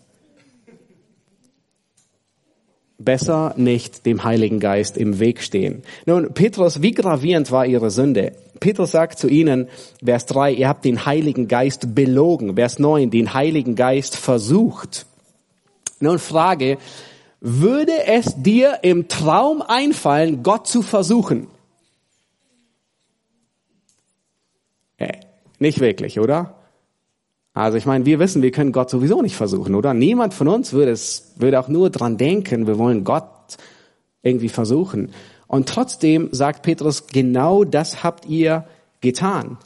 Besser nicht dem Heiligen Geist im Weg stehen. Nun, Petrus, wie gravierend war ihre Sünde? Petrus sagt zu ihnen, Vers 3, ihr habt den Heiligen Geist belogen. Vers 9, den Heiligen Geist versucht. Nun Frage, würde es dir im Traum einfallen, Gott zu versuchen? Äh, nicht wirklich, oder? Also ich meine, wir wissen, wir können Gott sowieso nicht versuchen, oder? Niemand von uns würde es, würde auch nur dran denken, wir wollen Gott irgendwie versuchen. Und trotzdem sagt Petrus, genau das habt ihr getan.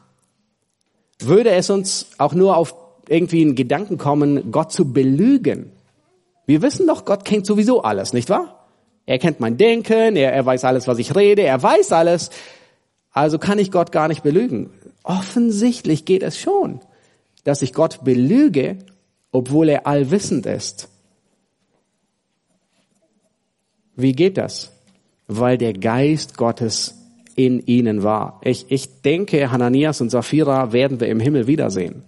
Würde es uns auch nur auf irgendwie einen Gedanken kommen, Gott zu belügen? Wir wissen doch, Gott kennt sowieso alles, nicht wahr? Er kennt mein Denken, er, er weiß alles, was ich rede, er weiß alles. Also kann ich Gott gar nicht belügen. Offensichtlich geht es schon, dass ich Gott belüge, obwohl er allwissend ist. Wie geht das? Weil der Geist Gottes in ihnen war. Ich, ich denke, Hananias und Sapphira werden wir im Himmel wiedersehen.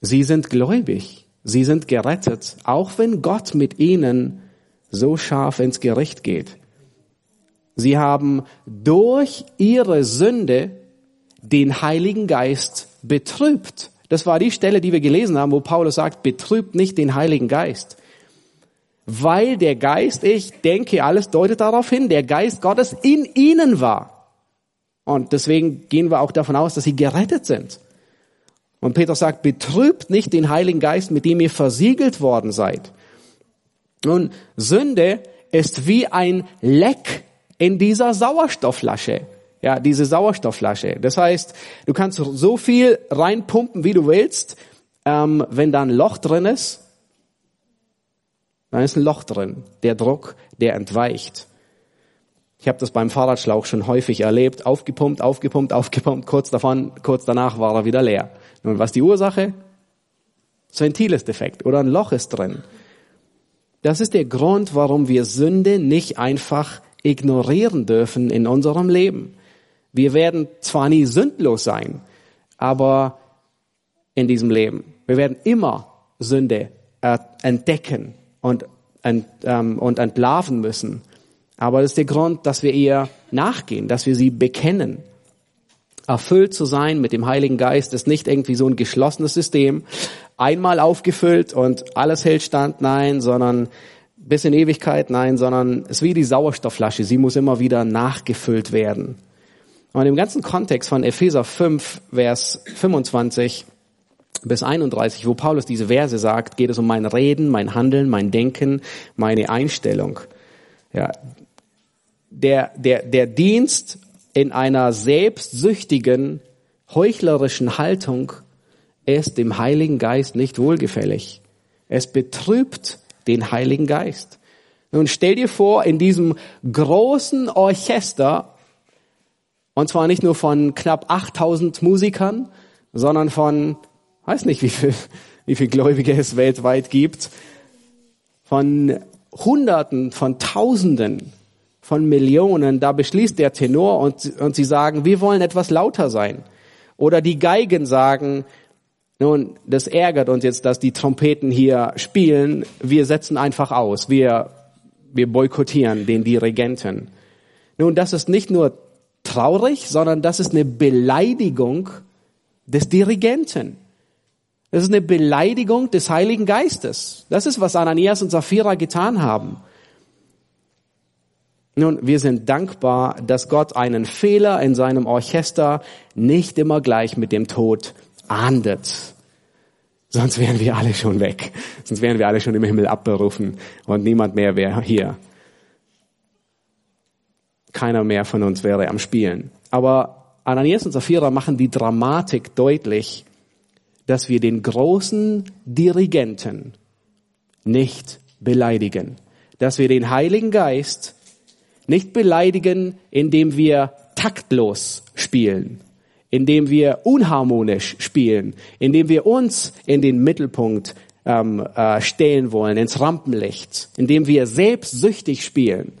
Sie sind gläubig. Sie sind gerettet, auch wenn Gott mit ihnen so scharf ins Gericht geht. Sie haben durch ihre Sünde den Heiligen Geist betrübt. Das war die Stelle, die wir gelesen haben, wo Paulus sagt, betrübt nicht den Heiligen Geist. Weil der Geist, ich denke, alles deutet darauf hin, der Geist Gottes in ihnen war. Und deswegen gehen wir auch davon aus, dass sie gerettet sind. Und Petrus sagt, betrübt nicht den Heiligen Geist, mit dem ihr versiegelt worden seid. Nun, Sünde ist wie ein Leck in dieser Sauerstoffflasche. Ja, diese Sauerstoffflasche. Das heißt, du kannst so viel reinpumpen, wie du willst. Ähm, wenn da ein Loch drin ist, dann ist ein Loch drin. Der Druck, der entweicht. Ich habe das beim Fahrradschlauch schon häufig erlebt. Aufgepumpt, aufgepumpt, aufgepumpt. Kurz davon, kurz danach war er wieder leer. Nun, was die Ursache? Das Ventil ist defekt oder ein Loch ist drin. Das ist der Grund, warum wir Sünde nicht einfach ignorieren dürfen in unserem Leben. Wir werden zwar nie sündlos sein, aber in diesem Leben. Wir werden immer Sünde äh, entdecken und, ent, ähm, und entlarven müssen. Aber das ist der Grund, dass wir ihr nachgehen, dass wir sie bekennen. Erfüllt zu sein mit dem Heiligen Geist ist nicht irgendwie so ein geschlossenes System, einmal aufgefüllt und alles hält stand, nein, sondern bis in Ewigkeit, nein, sondern es ist wie die Sauerstoffflasche, sie muss immer wieder nachgefüllt werden. Und im ganzen Kontext von Epheser 5, Vers 25 bis 31, wo Paulus diese Verse sagt, geht es um mein Reden, mein Handeln, mein Denken, meine Einstellung. Ja, der, der, der Dienst in einer selbstsüchtigen, heuchlerischen Haltung ist dem Heiligen Geist nicht wohlgefällig. Es betrübt den Heiligen Geist. Nun stell dir vor, in diesem großen Orchester, und zwar nicht nur von knapp 8000 Musikern, sondern von, weiß nicht, wie viel, wie viel Gläubige es weltweit gibt, von Hunderten, von Tausenden von Millionen, da beschließt der Tenor und, und sie sagen, wir wollen etwas lauter sein. Oder die Geigen sagen, nun, das ärgert uns jetzt, dass die Trompeten hier spielen. Wir setzen einfach aus. Wir, wir boykottieren den Dirigenten. Nun, das ist nicht nur traurig, sondern das ist eine Beleidigung des Dirigenten. Das ist eine Beleidigung des Heiligen Geistes. Das ist, was Ananias und Sapphira getan haben. Nun, wir sind dankbar, dass Gott einen Fehler in seinem Orchester nicht immer gleich mit dem Tod ahndet. Sonst wären wir alle schon weg. Sonst wären wir alle schon im Himmel abberufen und niemand mehr wäre hier. Keiner mehr von uns wäre am Spielen. Aber Ananias und Sapphira machen die Dramatik deutlich, dass wir den großen Dirigenten nicht beleidigen. Dass wir den Heiligen Geist nicht beleidigen, indem wir taktlos spielen, indem wir unharmonisch spielen, indem wir uns in den Mittelpunkt ähm, äh, stellen wollen, ins Rampenlicht, indem wir selbstsüchtig spielen.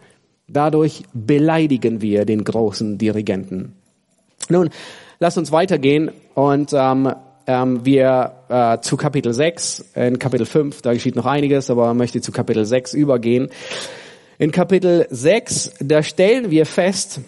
Dadurch beleidigen wir den großen Dirigenten. Nun, lass uns weitergehen und ähm, ähm, wir äh, zu Kapitel 6, in Kapitel 5, da geschieht noch einiges, aber möchte zu Kapitel 6 übergehen. In Kapitel 6, da stellen wir fest,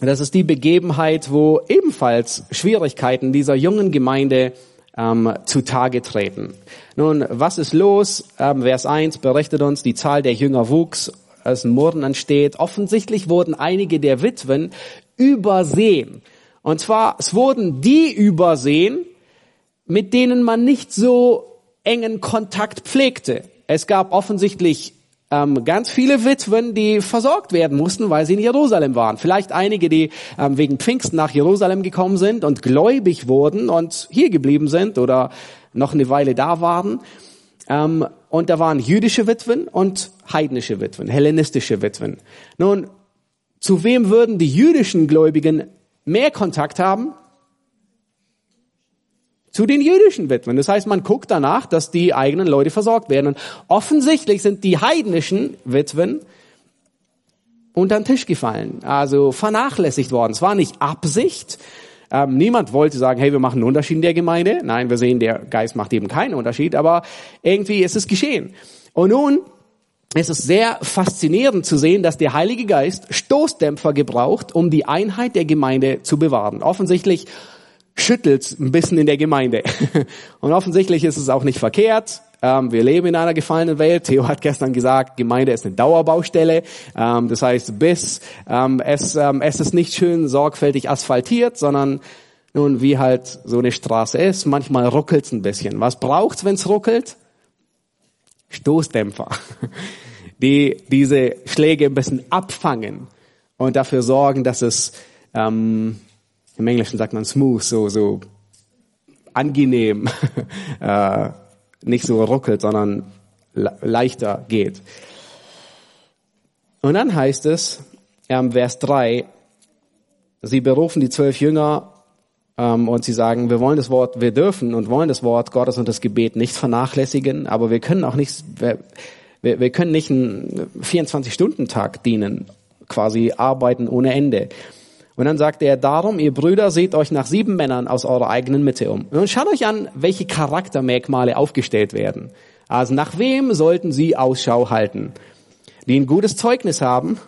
das ist die Begebenheit, wo ebenfalls Schwierigkeiten dieser jungen Gemeinde ähm, zutage treten. Nun, was ist los? Ähm, Vers 1 berichtet uns, die Zahl der Jünger wuchs, als ein Morden entsteht. Offensichtlich wurden einige der Witwen übersehen. Und zwar, es wurden die übersehen, mit denen man nicht so engen Kontakt pflegte. Es gab offensichtlich ähm, ganz viele Witwen, die versorgt werden mussten, weil sie in Jerusalem waren. Vielleicht einige, die ähm, wegen Pfingsten nach Jerusalem gekommen sind und gläubig wurden und hier geblieben sind oder noch eine Weile da waren. Ähm, und da waren jüdische Witwen und heidnische Witwen, hellenistische Witwen. Nun, zu wem würden die jüdischen Gläubigen mehr Kontakt haben? Zu den jüdischen Witwen. Das heißt, man guckt danach, dass die eigenen Leute versorgt werden. Und offensichtlich sind die heidnischen Witwen unter den Tisch gefallen, also vernachlässigt worden. Es war nicht Absicht. Ähm, niemand wollte sagen, hey, wir machen einen Unterschied in der Gemeinde. Nein, wir sehen, der Geist macht eben keinen Unterschied, aber irgendwie ist es geschehen. Und nun ist es sehr faszinierend zu sehen, dass der Heilige Geist Stoßdämpfer gebraucht, um die Einheit der Gemeinde zu bewahren. Offensichtlich schüttelt ein bisschen in der Gemeinde. Und offensichtlich ist es auch nicht verkehrt. Ähm, wir leben in einer gefallenen Welt. Theo hat gestern gesagt, Gemeinde ist eine Dauerbaustelle. Ähm, das heißt, bis ähm, es, es ist nicht schön sorgfältig asphaltiert, sondern nun, wie halt so eine Straße ist, manchmal ruckelt es ein bisschen. Was braucht's, wenn es ruckelt? Stoßdämpfer, die diese Schläge ein bisschen abfangen und dafür sorgen, dass es ähm, im Englischen sagt man smooth, so, so angenehm, äh, nicht so ruckelt, sondern le leichter geht. Und dann heißt es, ähm, Vers 3, sie berufen die zwölf Jünger ähm, und sie sagen, wir wollen das Wort, wir dürfen und wollen das Wort Gottes und das Gebet nicht vernachlässigen, aber wir können auch nicht, wir, wir können nicht einen 24-Stunden-Tag dienen, quasi arbeiten ohne Ende. Und dann sagt er, darum, ihr Brüder, seht euch nach sieben Männern aus eurer eigenen Mitte um. Und schaut euch an, welche Charaktermerkmale aufgestellt werden. Also nach wem sollten sie Ausschau halten? Die ein gutes Zeugnis haben.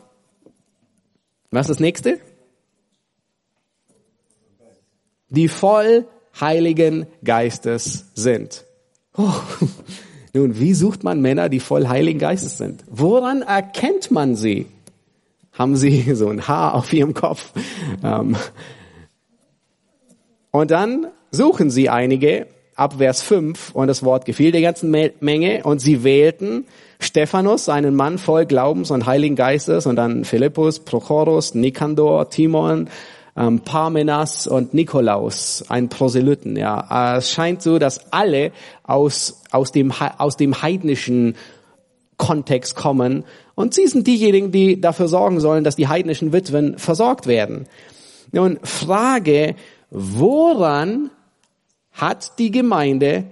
Was ist das nächste? Die voll Heiligen Geistes sind. Oh. Nun, wie sucht man Männer, die voll Heiligen Geistes sind? Woran erkennt man sie? Haben sie so ein Haar auf ihrem Kopf? Ähm. Und dann suchen sie einige ab Vers 5 und das Wort gefiel der ganzen Menge und sie wählten Stephanus, einen Mann voll Glaubens und Heiligen Geistes und dann Philippus, Prochorus, Nikandor, Timon, ähm, Parmenas und Nikolaus, ein Proselyten. Ja, es scheint so, dass alle aus aus dem aus dem heidnischen Kontext kommen und sie sind diejenigen, die dafür sorgen sollen, dass die heidnischen Witwen versorgt werden. Nun Frage, woran hat die Gemeinde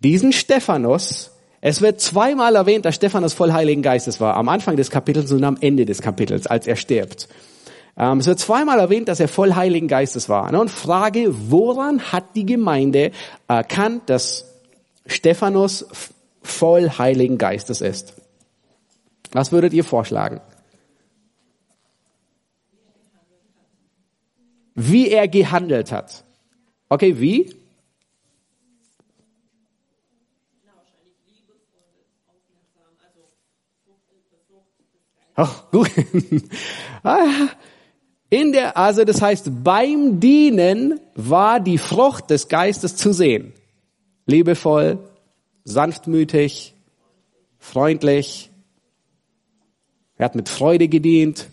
diesen Stephanus es wird zweimal erwähnt, dass Stephanus voll Heiligen Geistes war, am Anfang des Kapitels und am Ende des Kapitels, als er stirbt. Ähm, es wird zweimal erwähnt, dass er voll Heiligen Geistes war. Und Frage, woran hat die Gemeinde erkannt, dass Stephanus voll Heiligen Geistes ist? Was würdet ihr vorschlagen? Wie er gehandelt hat. Okay, wie? Oh, gut. Ah, in der, also das heißt, beim Dienen war die Frucht des Geistes zu sehen. Liebevoll, sanftmütig, freundlich. Er hat mit Freude gedient.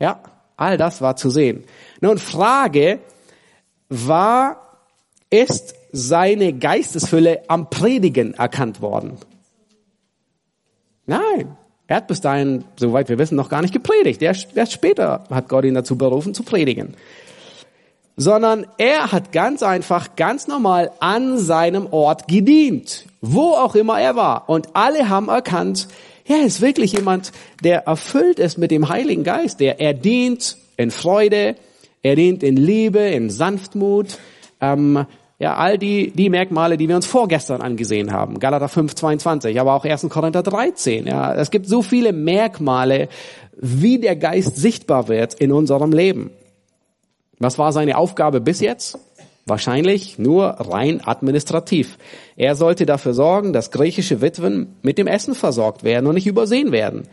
Ja, all das war zu sehen. Nun Frage, war, ist seine Geistesfülle am Predigen erkannt worden? Nein. Er hat bis dahin, soweit wir wissen, noch gar nicht gepredigt. Erst, erst später hat Gott ihn dazu berufen, zu predigen. Sondern er hat ganz einfach, ganz normal an seinem Ort gedient. Wo auch immer er war. Und alle haben erkannt, er ist wirklich jemand, der erfüllt ist mit dem Heiligen Geist. Der, er dient in Freude, er dient in Liebe, in Sanftmut. Ähm, ja, all die, die Merkmale, die wir uns vorgestern angesehen haben. Galater 5, 22, aber auch 1. Korinther 13. Ja, es gibt so viele Merkmale, wie der Geist sichtbar wird in unserem Leben. Was war seine Aufgabe bis jetzt? Wahrscheinlich nur rein administrativ. Er sollte dafür sorgen, dass griechische Witwen mit dem Essen versorgt werden und nicht übersehen werden.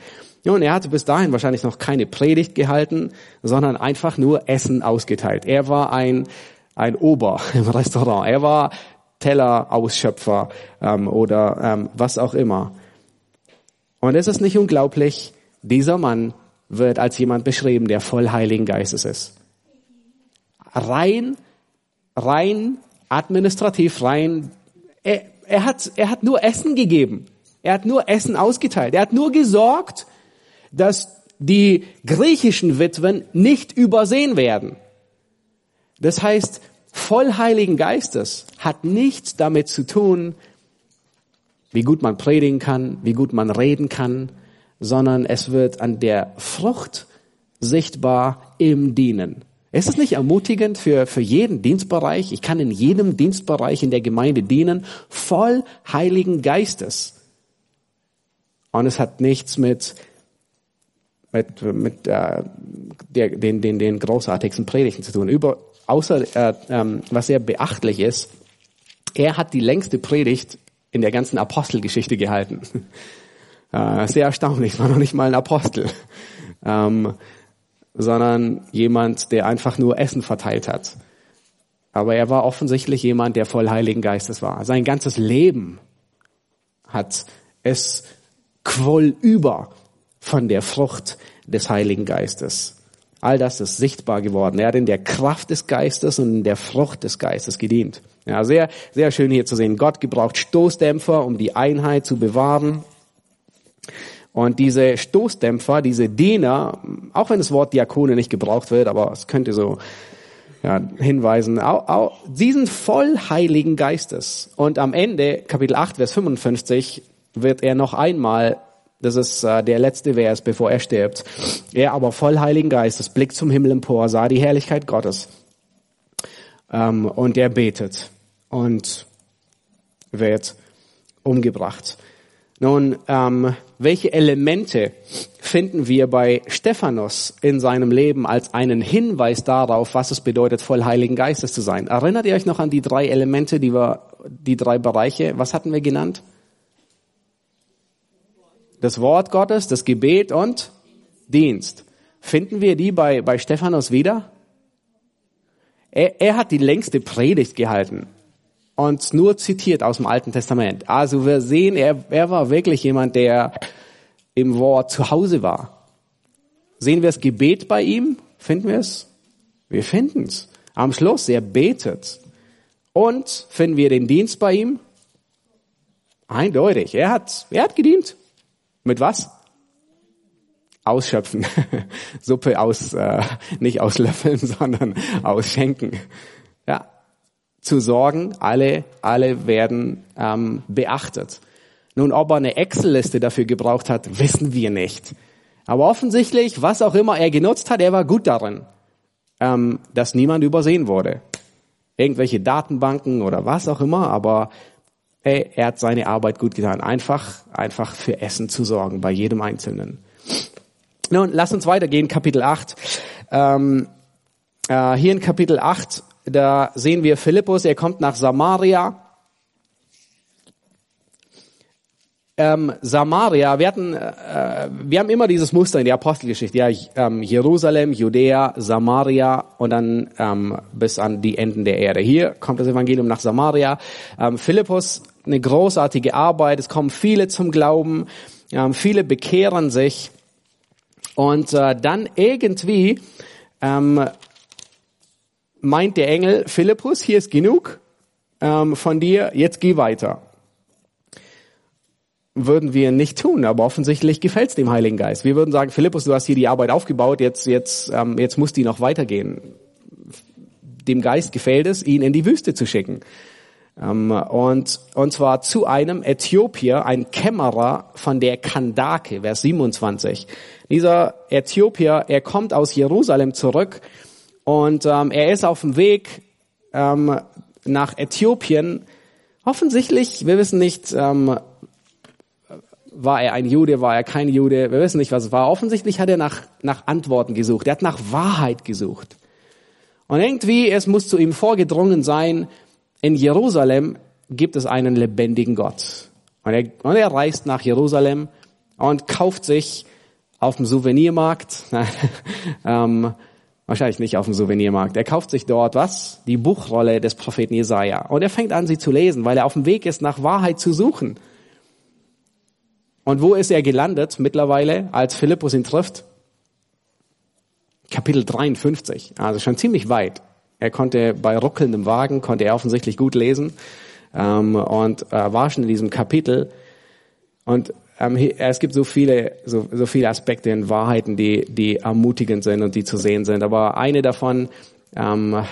Und er hatte bis dahin wahrscheinlich noch keine Predigt gehalten, sondern einfach nur Essen ausgeteilt. Er war ein ein Ober im Restaurant. Er war Tellerausschöpfer ähm, oder ähm, was auch immer. Und es ist nicht unglaublich, dieser Mann wird als jemand beschrieben, der voll Heiligen Geistes ist. Rein, rein administrativ, rein, er, er, hat, er hat nur Essen gegeben. Er hat nur Essen ausgeteilt. Er hat nur gesorgt, dass die griechischen Witwen nicht übersehen werden. Das heißt, voll Heiligen Geistes hat nichts damit zu tun, wie gut man predigen kann, wie gut man reden kann, sondern es wird an der Frucht sichtbar im Dienen. Ist es nicht ermutigend für, für jeden Dienstbereich? Ich kann in jedem Dienstbereich in der Gemeinde dienen, voll Heiligen Geistes. Und es hat nichts mit, mit, mit äh, der, den, den, den großartigsten Predigten zu tun. Über, außer, äh, ähm, was sehr beachtlich ist, er hat die längste Predigt in der ganzen Apostelgeschichte gehalten. Äh, sehr erstaunlich, war noch nicht mal ein Apostel, ähm, sondern jemand, der einfach nur Essen verteilt hat. Aber er war offensichtlich jemand, der voll Heiligen Geistes war. Sein ganzes Leben hat es quoll über von der Frucht des Heiligen Geistes. All das ist sichtbar geworden. Er hat in der Kraft des Geistes und in der Frucht des Geistes gedient. Ja, sehr, sehr schön hier zu sehen. Gott gebraucht Stoßdämpfer, um die Einheit zu bewahren. Und diese Stoßdämpfer, diese Diener, auch wenn das Wort Diakone nicht gebraucht wird, aber es könnte so ja, hinweisen, auch, auch, sie sind voll Heiligen Geistes. Und am Ende, Kapitel 8, Vers 55, wird er noch einmal das ist äh, der letzte Vers, bevor er stirbt. Er aber voll Heiligen Geistes blickt zum Himmel empor, sah die Herrlichkeit Gottes. Ähm, und er betet. Und wird umgebracht. Nun, ähm, welche Elemente finden wir bei Stephanus in seinem Leben als einen Hinweis darauf, was es bedeutet, voll Heiligen Geistes zu sein? Erinnert ihr euch noch an die drei Elemente, die wir, die drei Bereiche, was hatten wir genannt? Das Wort Gottes, das Gebet und Dienst. Finden wir die bei, bei Stephanus wieder? Er, er hat die längste Predigt gehalten und nur zitiert aus dem Alten Testament. Also wir sehen, er, er war wirklich jemand, der im Wort zu Hause war. Sehen wir das Gebet bei ihm? Finden wir es? Wir finden es. Am Schluss, er betet. Und finden wir den Dienst bei ihm? Eindeutig. Er hat, er hat gedient. Mit was? Ausschöpfen. Suppe aus, äh, nicht auslöffeln, sondern ausschenken. Ja, zu sorgen, alle, alle werden ähm, beachtet. Nun, ob er eine Excel-Liste dafür gebraucht hat, wissen wir nicht. Aber offensichtlich, was auch immer er genutzt hat, er war gut darin, ähm, dass niemand übersehen wurde. Irgendwelche Datenbanken oder was auch immer, aber ey, er hat seine Arbeit gut getan. Einfach, einfach für Essen zu sorgen bei jedem Einzelnen. Nun, lass uns weitergehen, Kapitel 8. Ähm, äh, hier in Kapitel 8 da sehen wir Philippus, er kommt nach Samaria. Ähm, Samaria, wir hatten, äh, wir haben immer dieses Muster in der Apostelgeschichte, ja, ähm, Jerusalem, Judäa, Samaria und dann ähm, bis an die Enden der Erde. Hier kommt das Evangelium nach Samaria. Ähm, Philippus, eine großartige Arbeit, es kommen viele zum Glauben, ähm, viele bekehren sich und äh, dann irgendwie ähm, meint der Engel, Philippus, hier ist genug ähm, von dir, jetzt geh weiter. Würden wir nicht tun, aber offensichtlich gefällt es dem Heiligen Geist. Wir würden sagen, Philippus, du hast hier die Arbeit aufgebaut, jetzt, jetzt, ähm, jetzt muss die noch weitergehen. Dem Geist gefällt es, ihn in die Wüste zu schicken. Ähm, und, und zwar zu einem Äthiopier, ein Kämmerer von der Kandake, Vers 27. Dieser Äthiopier, er kommt aus Jerusalem zurück und ähm, er ist auf dem Weg ähm, nach Äthiopien. Offensichtlich, wir wissen nicht, ähm, war er ein Jude, war er kein Jude, wir wissen nicht, was es war. Offensichtlich hat er nach, nach Antworten gesucht, er hat nach Wahrheit gesucht. Und irgendwie, es muss zu ihm vorgedrungen sein, in Jerusalem gibt es einen lebendigen Gott. Und er, und er reist nach Jerusalem und kauft sich auf dem Souvenirmarkt ähm, Wahrscheinlich nicht auf dem Souvenirmarkt. Er kauft sich dort was? Die Buchrolle des Propheten Jesaja. Und er fängt an, sie zu lesen, weil er auf dem Weg ist, nach Wahrheit zu suchen. Und wo ist er gelandet mittlerweile, als Philippus ihn trifft? Kapitel 53. Also schon ziemlich weit. Er konnte bei ruckelndem Wagen, konnte er offensichtlich gut lesen. Ähm, und äh, war schon in diesem Kapitel. Und ähm, es gibt so viele, so, so viele Aspekte in Wahrheiten, die, die ermutigend sind und die zu sehen sind. Aber eine davon, ähm,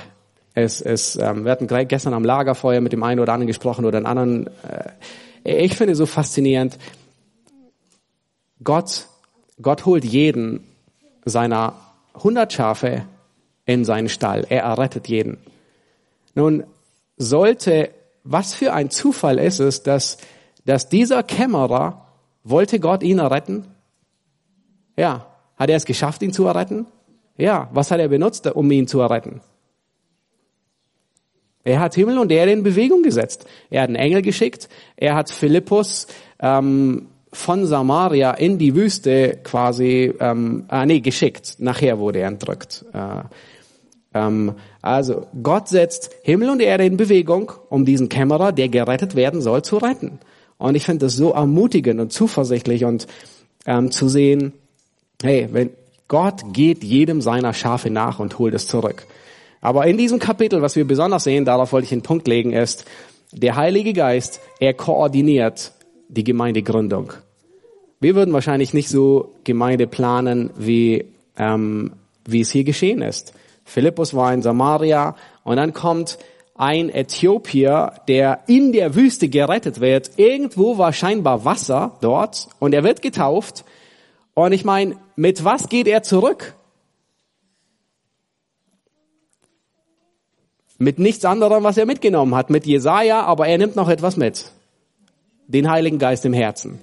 es, es, ähm, wir hatten gestern am Lagerfeuer mit dem einen oder anderen gesprochen oder einen anderen. Äh, ich finde so faszinierend. Gott, Gott holt jeden seiner 100 Schafe in seinen Stall. Er errettet jeden. Nun sollte, was für ein Zufall ist es, dass, dass dieser Kämmerer wollte Gott ihn erretten? Ja. Hat er es geschafft, ihn zu erretten? Ja. Was hat er benutzt, um ihn zu erretten? Er hat Himmel und Erde in Bewegung gesetzt. Er hat einen Engel geschickt. Er hat Philippus ähm, von Samaria in die Wüste quasi, ähm, ah, nee, geschickt. Nachher wurde er entrückt. Äh, ähm, also Gott setzt Himmel und Erde in Bewegung, um diesen Kämmerer, der gerettet werden soll, zu retten. Und ich finde das so ermutigend und zuversichtlich und ähm, zu sehen, hey, wenn Gott geht jedem seiner Schafe nach und holt es zurück. Aber in diesem Kapitel, was wir besonders sehen, darauf wollte ich einen Punkt legen, ist, der Heilige Geist, er koordiniert die Gemeindegründung. Wir würden wahrscheinlich nicht so Gemeinde planen, wie, ähm, wie es hier geschehen ist. Philippus war in Samaria und dann kommt ein Äthiopier, der in der Wüste gerettet wird. Irgendwo war scheinbar Wasser dort und er wird getauft. Und ich meine, mit was geht er zurück? Mit nichts anderem, was er mitgenommen hat. Mit Jesaja, aber er nimmt noch etwas mit. Den Heiligen Geist im Herzen.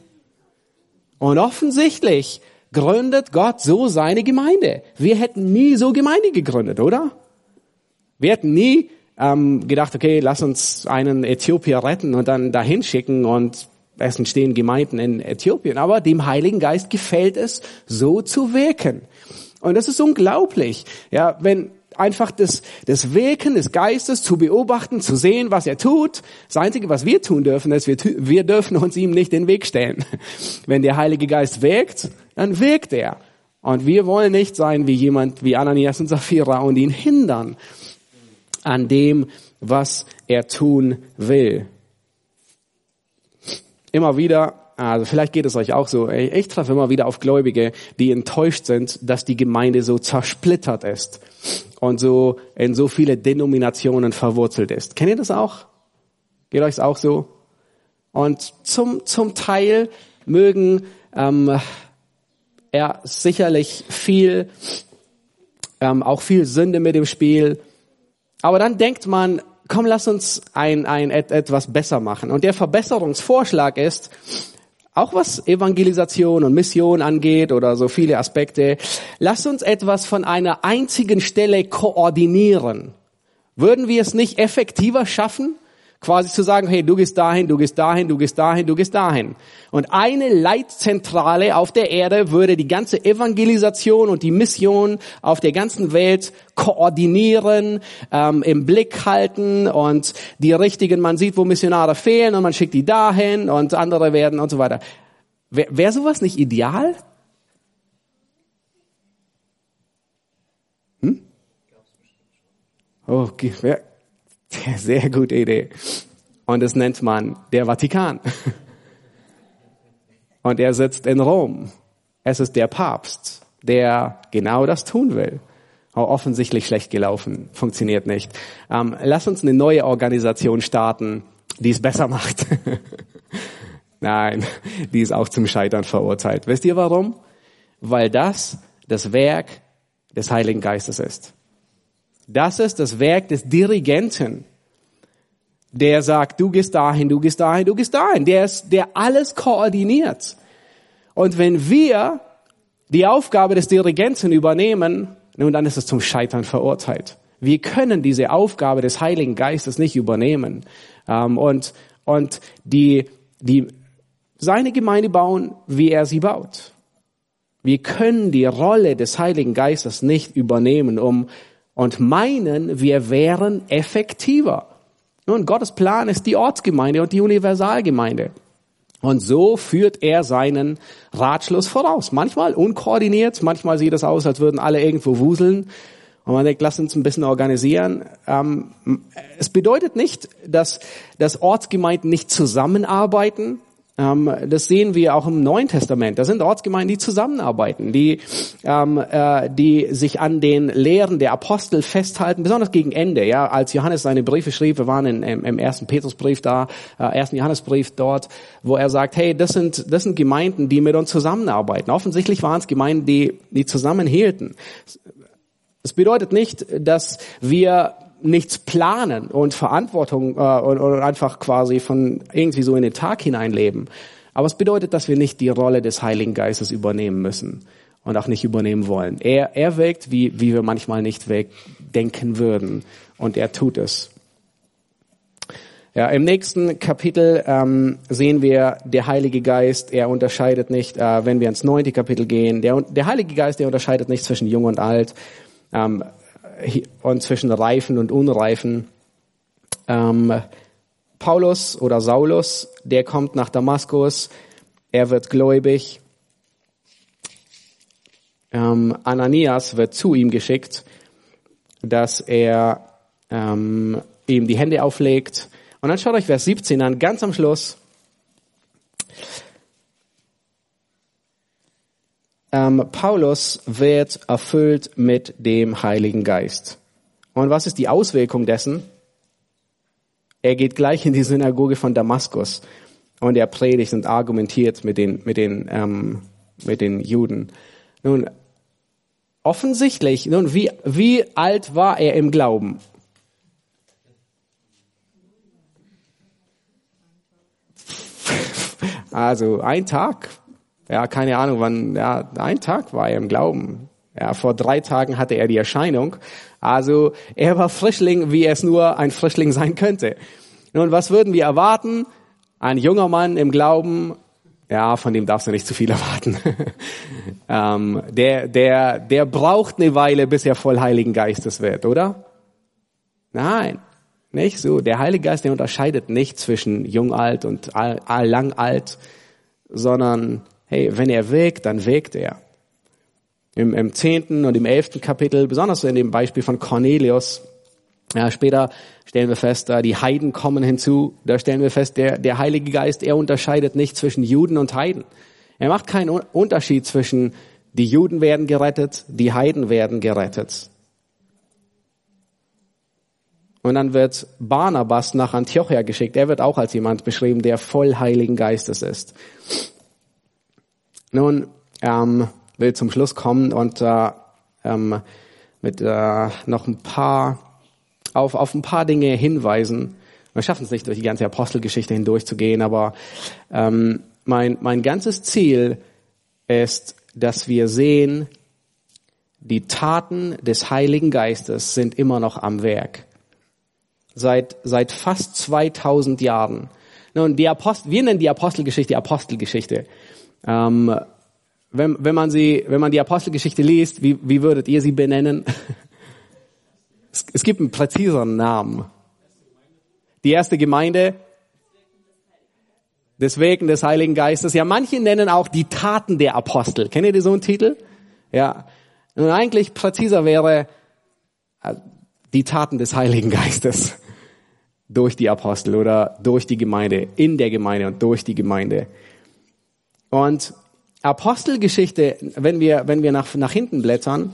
Und offensichtlich gründet Gott so seine Gemeinde. Wir hätten nie so Gemeinde gegründet, oder? Wir hätten nie ähm, gedacht, okay, lass uns einen Äthiopier retten und dann dahin schicken und es entstehen Gemeinden in Äthiopien. Aber dem Heiligen Geist gefällt es, so zu wirken. Und das ist unglaublich. Ja, wenn einfach das, das Wirken des Geistes zu beobachten, zu sehen, was er tut. Das Einzige, was wir tun dürfen, ist, wir, wir dürfen uns ihm nicht den Weg stellen. Wenn der Heilige Geist wirkt, dann wirkt er. Und wir wollen nicht sein wie jemand wie Ananias und Sapphira und ihn hindern an dem, was er tun will. Immer wieder, also vielleicht geht es euch auch so, ich treffe immer wieder auf Gläubige, die enttäuscht sind, dass die Gemeinde so zersplittert ist und so in so viele Denominationen verwurzelt ist. Kennt ihr das auch? Geht euch auch so? Und zum, zum Teil mögen ähm, er sicherlich viel, ähm, auch viel Sünde mit dem Spiel. Aber dann denkt man, komm, lass uns ein, ein etwas besser machen. Und der Verbesserungsvorschlag ist, auch was Evangelisation und Mission angeht oder so viele Aspekte, lasst uns etwas von einer einzigen Stelle koordinieren. Würden wir es nicht effektiver schaffen, quasi zu sagen, hey, du gehst dahin, du gehst dahin, du gehst dahin, du gehst dahin. Und eine Leitzentrale auf der Erde würde die ganze Evangelisation und die Mission auf der ganzen Welt koordinieren, ähm, im Blick halten und die richtigen, man sieht, wo Missionare fehlen und man schickt die dahin und andere werden und so weiter. Wäre wär sowas nicht ideal? Hm? Okay, Sehr gute Idee. Und das nennt man der Vatikan. Und er sitzt in Rom. Es ist der Papst, der genau das tun will. Aber offensichtlich schlecht gelaufen, funktioniert nicht. Ähm, lass uns eine neue Organisation starten, die es besser macht. Nein, die ist auch zum Scheitern verurteilt. Wisst ihr warum? Weil das das Werk des Heiligen Geistes ist. Das ist das Werk des Dirigenten, der sagt, du gehst dahin, du gehst dahin, du gehst dahin. Der ist, der alles koordiniert. Und wenn wir die Aufgabe des Dirigenten übernehmen, nun dann ist es zum Scheitern verurteilt. Wir können diese Aufgabe des Heiligen Geistes nicht übernehmen ähm, und und die die seine Gemeinde bauen, wie er sie baut. Wir können die Rolle des Heiligen Geistes nicht übernehmen, um und meinen, wir wären effektiver. Nun, Gottes Plan ist die Ortsgemeinde und die Universalgemeinde. Und so führt er seinen Ratschluss voraus. Manchmal unkoordiniert, manchmal sieht es aus, als würden alle irgendwo wuseln. Und man denkt, lass uns ein bisschen organisieren. Ähm, es bedeutet nicht, dass, dass Ortsgemeinden nicht zusammenarbeiten. Ähm, das sehen wir auch im Neuen Testament. Da sind Ortsgemeinden, die zusammenarbeiten, die, ähm, äh, die sich an den Lehren der Apostel festhalten, besonders gegen Ende. Ja, als Johannes seine Briefe schrieb, wir waren in, im, im ersten Petrusbrief da, äh, ersten Johannesbrief dort, wo er sagt, hey, das sind, das sind Gemeinden, die mit uns zusammenarbeiten. Offensichtlich waren es Gemeinden, die, die zusammenhielten. Es bedeutet nicht, dass wir nichts planen und Verantwortung äh, und einfach quasi von irgendwie so in den Tag hineinleben. Aber es bedeutet, dass wir nicht die Rolle des Heiligen Geistes übernehmen müssen und auch nicht übernehmen wollen. Er, er wirkt, wie, wie wir manchmal nicht denken würden. Und er tut es. Ja, im nächsten Kapitel ähm, sehen wir, der Heilige Geist, er unterscheidet nicht, äh, wenn wir ins neunte Kapitel gehen, der, der Heilige Geist, der unterscheidet nicht zwischen Jung und Alt. Ähm, und zwischen Reifen und Unreifen. Ähm, Paulus oder Saulus, der kommt nach Damaskus, er wird gläubig. Ähm, Ananias wird zu ihm geschickt, dass er ähm, ihm die Hände auflegt. Und dann schaut euch Vers 17 an, ganz am Schluss. ähm, Paulus wird erfüllt mit dem Heiligen Geist. Und was ist die Auswirkung dessen? Er geht gleich in die Synagoge von Damaskus und er predigt und argumentiert mit den, mit den, ähm, mit den Juden. Nun, offensichtlich, nun, wie, wie alt war er im Glauben? Also ein Tag, ja, keine Ahnung wann, ja, ein Tag war er im Glauben. Ja, vor drei Tagen hatte er die Erscheinung. Also er war Frischling, wie es nur ein Frischling sein könnte. Nun, was würden wir erwarten? Ein junger Mann im Glauben, ja, von dem darfst du nicht zu viel erwarten. ähm, der, der, der braucht eine Weile, bis er voll Heiligen Geistes wird, oder? Nein, nicht so. Der Heilige Geist, der unterscheidet nicht zwischen jung alt und all, all, lang alt, sondern hey, wenn er wirkt, dann wirkt er. Im, Im zehnten und im elften Kapitel, besonders in dem Beispiel von Cornelius, ja, später stellen wir fest, da die Heiden kommen hinzu. Da stellen wir fest, der, der Heilige Geist, er unterscheidet nicht zwischen Juden und Heiden. Er macht keinen Unterschied zwischen die Juden werden gerettet, die Heiden werden gerettet. Und dann wird Barnabas nach Antiochia geschickt. Er wird auch als jemand beschrieben, der voll Heiligen Geistes ist. Nun, ähm, will zum Schluss kommen und äh, ähm, mit äh, noch ein paar auf, auf ein paar Dinge hinweisen. Wir schaffen es nicht, durch die ganze Apostelgeschichte hindurchzugehen, aber ähm, mein, mein ganzes Ziel ist, dass wir sehen, die Taten des Heiligen Geistes sind immer noch am Werk. Seit, seit fast 2000 Jahren. Nun, die Apostel, wir nennen die Apostelgeschichte Apostelgeschichte. Ähm, wenn, wenn, man sie, wenn man die Apostelgeschichte liest, wie, wie würdet ihr sie benennen? Es, es gibt einen präziseren Namen. Die erste Gemeinde des Wegen des Heiligen Geistes. Ja, manche nennen auch die Taten der Apostel. Kennt ihr so einen Titel? Ja. Und eigentlich präziser wäre äh, die Taten des Heiligen Geistes durch die Apostel oder durch die Gemeinde, in der Gemeinde und durch die Gemeinde. Und Apostelgeschichte, wenn wir, wenn wir nach, nach hinten blättern,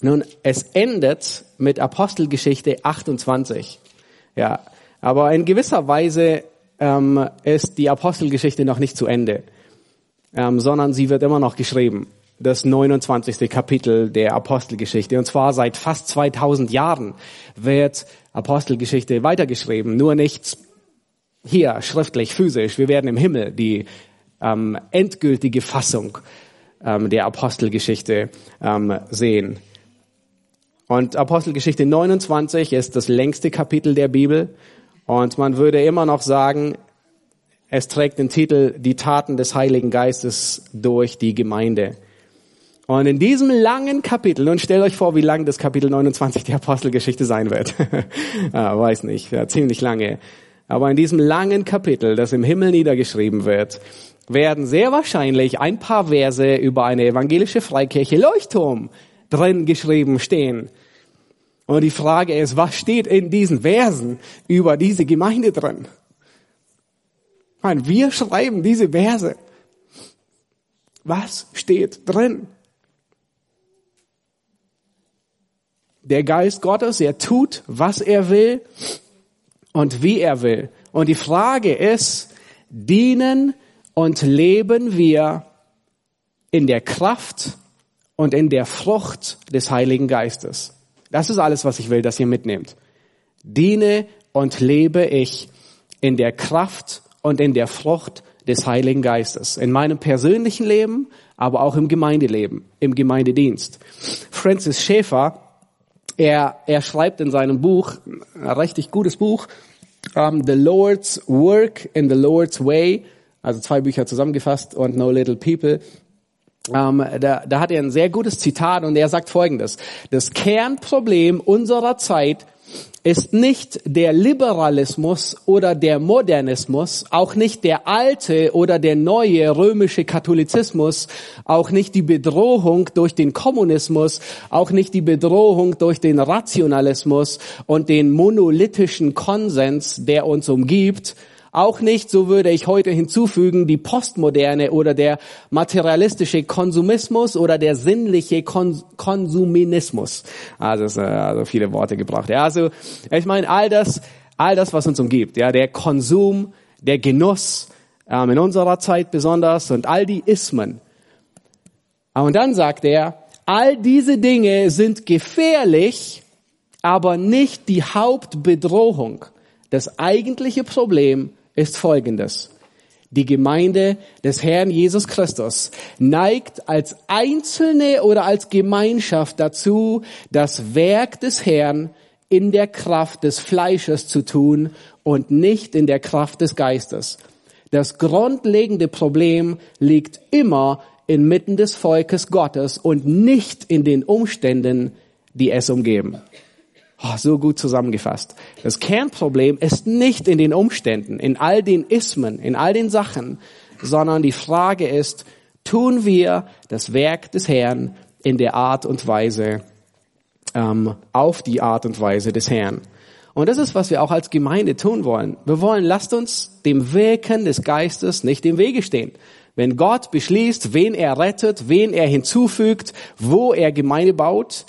nun, es endet mit Apostelgeschichte 28. Ja, aber in gewisser Weise ähm, ist die Apostelgeschichte noch nicht zu Ende, ähm, sondern sie wird immer noch geschrieben. Das 29. Kapitel der Apostelgeschichte. Und zwar seit fast 2000 Jahren wird Apostelgeschichte weitergeschrieben. Nur nicht hier schriftlich, physisch. Wir werden im Himmel die ähm, endgültige Fassung ähm, der Apostelgeschichte ähm, sehen. Und Apostelgeschichte 29 ist das längste Kapitel der Bibel. Und man würde immer noch sagen, es trägt den Titel Die Taten des Heiligen Geistes durch die Gemeinde. Und in diesem langen Kapitel, und stellt euch vor, wie lang das Kapitel 29 der Apostelgeschichte sein wird. ah, weiß nicht, ja, ziemlich lange. Aber in diesem langen Kapitel, das im Himmel niedergeschrieben wird, werden sehr wahrscheinlich ein paar Verse über eine evangelische Freikirche Leuchtturm drin geschrieben stehen. Und die Frage ist, was steht in diesen Versen über diese Gemeinde drin? Meine, wir schreiben diese Verse. Was steht drin? Der Geist Gottes, er tut, was er will und wie er will. Und die Frage ist, dienen und leben wir in der Kraft und in der Frucht des Heiligen Geistes. Das ist alles, was ich will, dass ihr mitnehmt. Diene und lebe ich in der Kraft und in der Frucht des Heiligen Geistes. In meinem persönlichen Leben, aber auch im Gemeindeleben, im Gemeindedienst. Francis Schäfer, er, er schreibt in seinem Buch, ein richtig gutes Buch, um, The Lord's Work in the Lord's Way, also zwei Bücher zusammengefasst und No Little People. Ähm, da, da hat er ein sehr gutes Zitat und er sagt Folgendes. Das Kernproblem unserer Zeit ist nicht der Liberalismus oder der Modernismus, auch nicht der alte oder der neue römische Katholizismus, auch nicht die Bedrohung durch den Kommunismus, auch nicht die Bedrohung durch den Rationalismus und den monolithischen Konsens, der uns umgibt, auch nicht, so würde ich heute hinzufügen, die Postmoderne oder der materialistische Konsumismus oder der sinnliche Kon Konsuminismus. Also, äh, also viele Worte gebracht. Ja, also ich meine all das, all das, was uns umgibt. Ja, der Konsum, der Genuss ähm, in unserer Zeit besonders und all die Ismen. Und dann sagt er, all diese Dinge sind gefährlich, aber nicht die Hauptbedrohung. Das eigentliche Problem ist folgendes. Die Gemeinde des Herrn Jesus Christus neigt als Einzelne oder als Gemeinschaft dazu, das Werk des Herrn in der Kraft des Fleisches zu tun und nicht in der Kraft des Geistes. Das grundlegende Problem liegt immer inmitten des Volkes Gottes und nicht in den Umständen, die es umgeben. Oh, so gut zusammengefasst. Das Kernproblem ist nicht in den Umständen, in all den Ismen, in all den Sachen, sondern die Frage ist, tun wir das Werk des Herrn in der Art und Weise, ähm, auf die Art und Weise des Herrn. Und das ist, was wir auch als Gemeinde tun wollen. Wir wollen, lasst uns dem Wirken des Geistes nicht im Wege stehen. Wenn Gott beschließt, wen er rettet, wen er hinzufügt, wo er Gemeinde baut,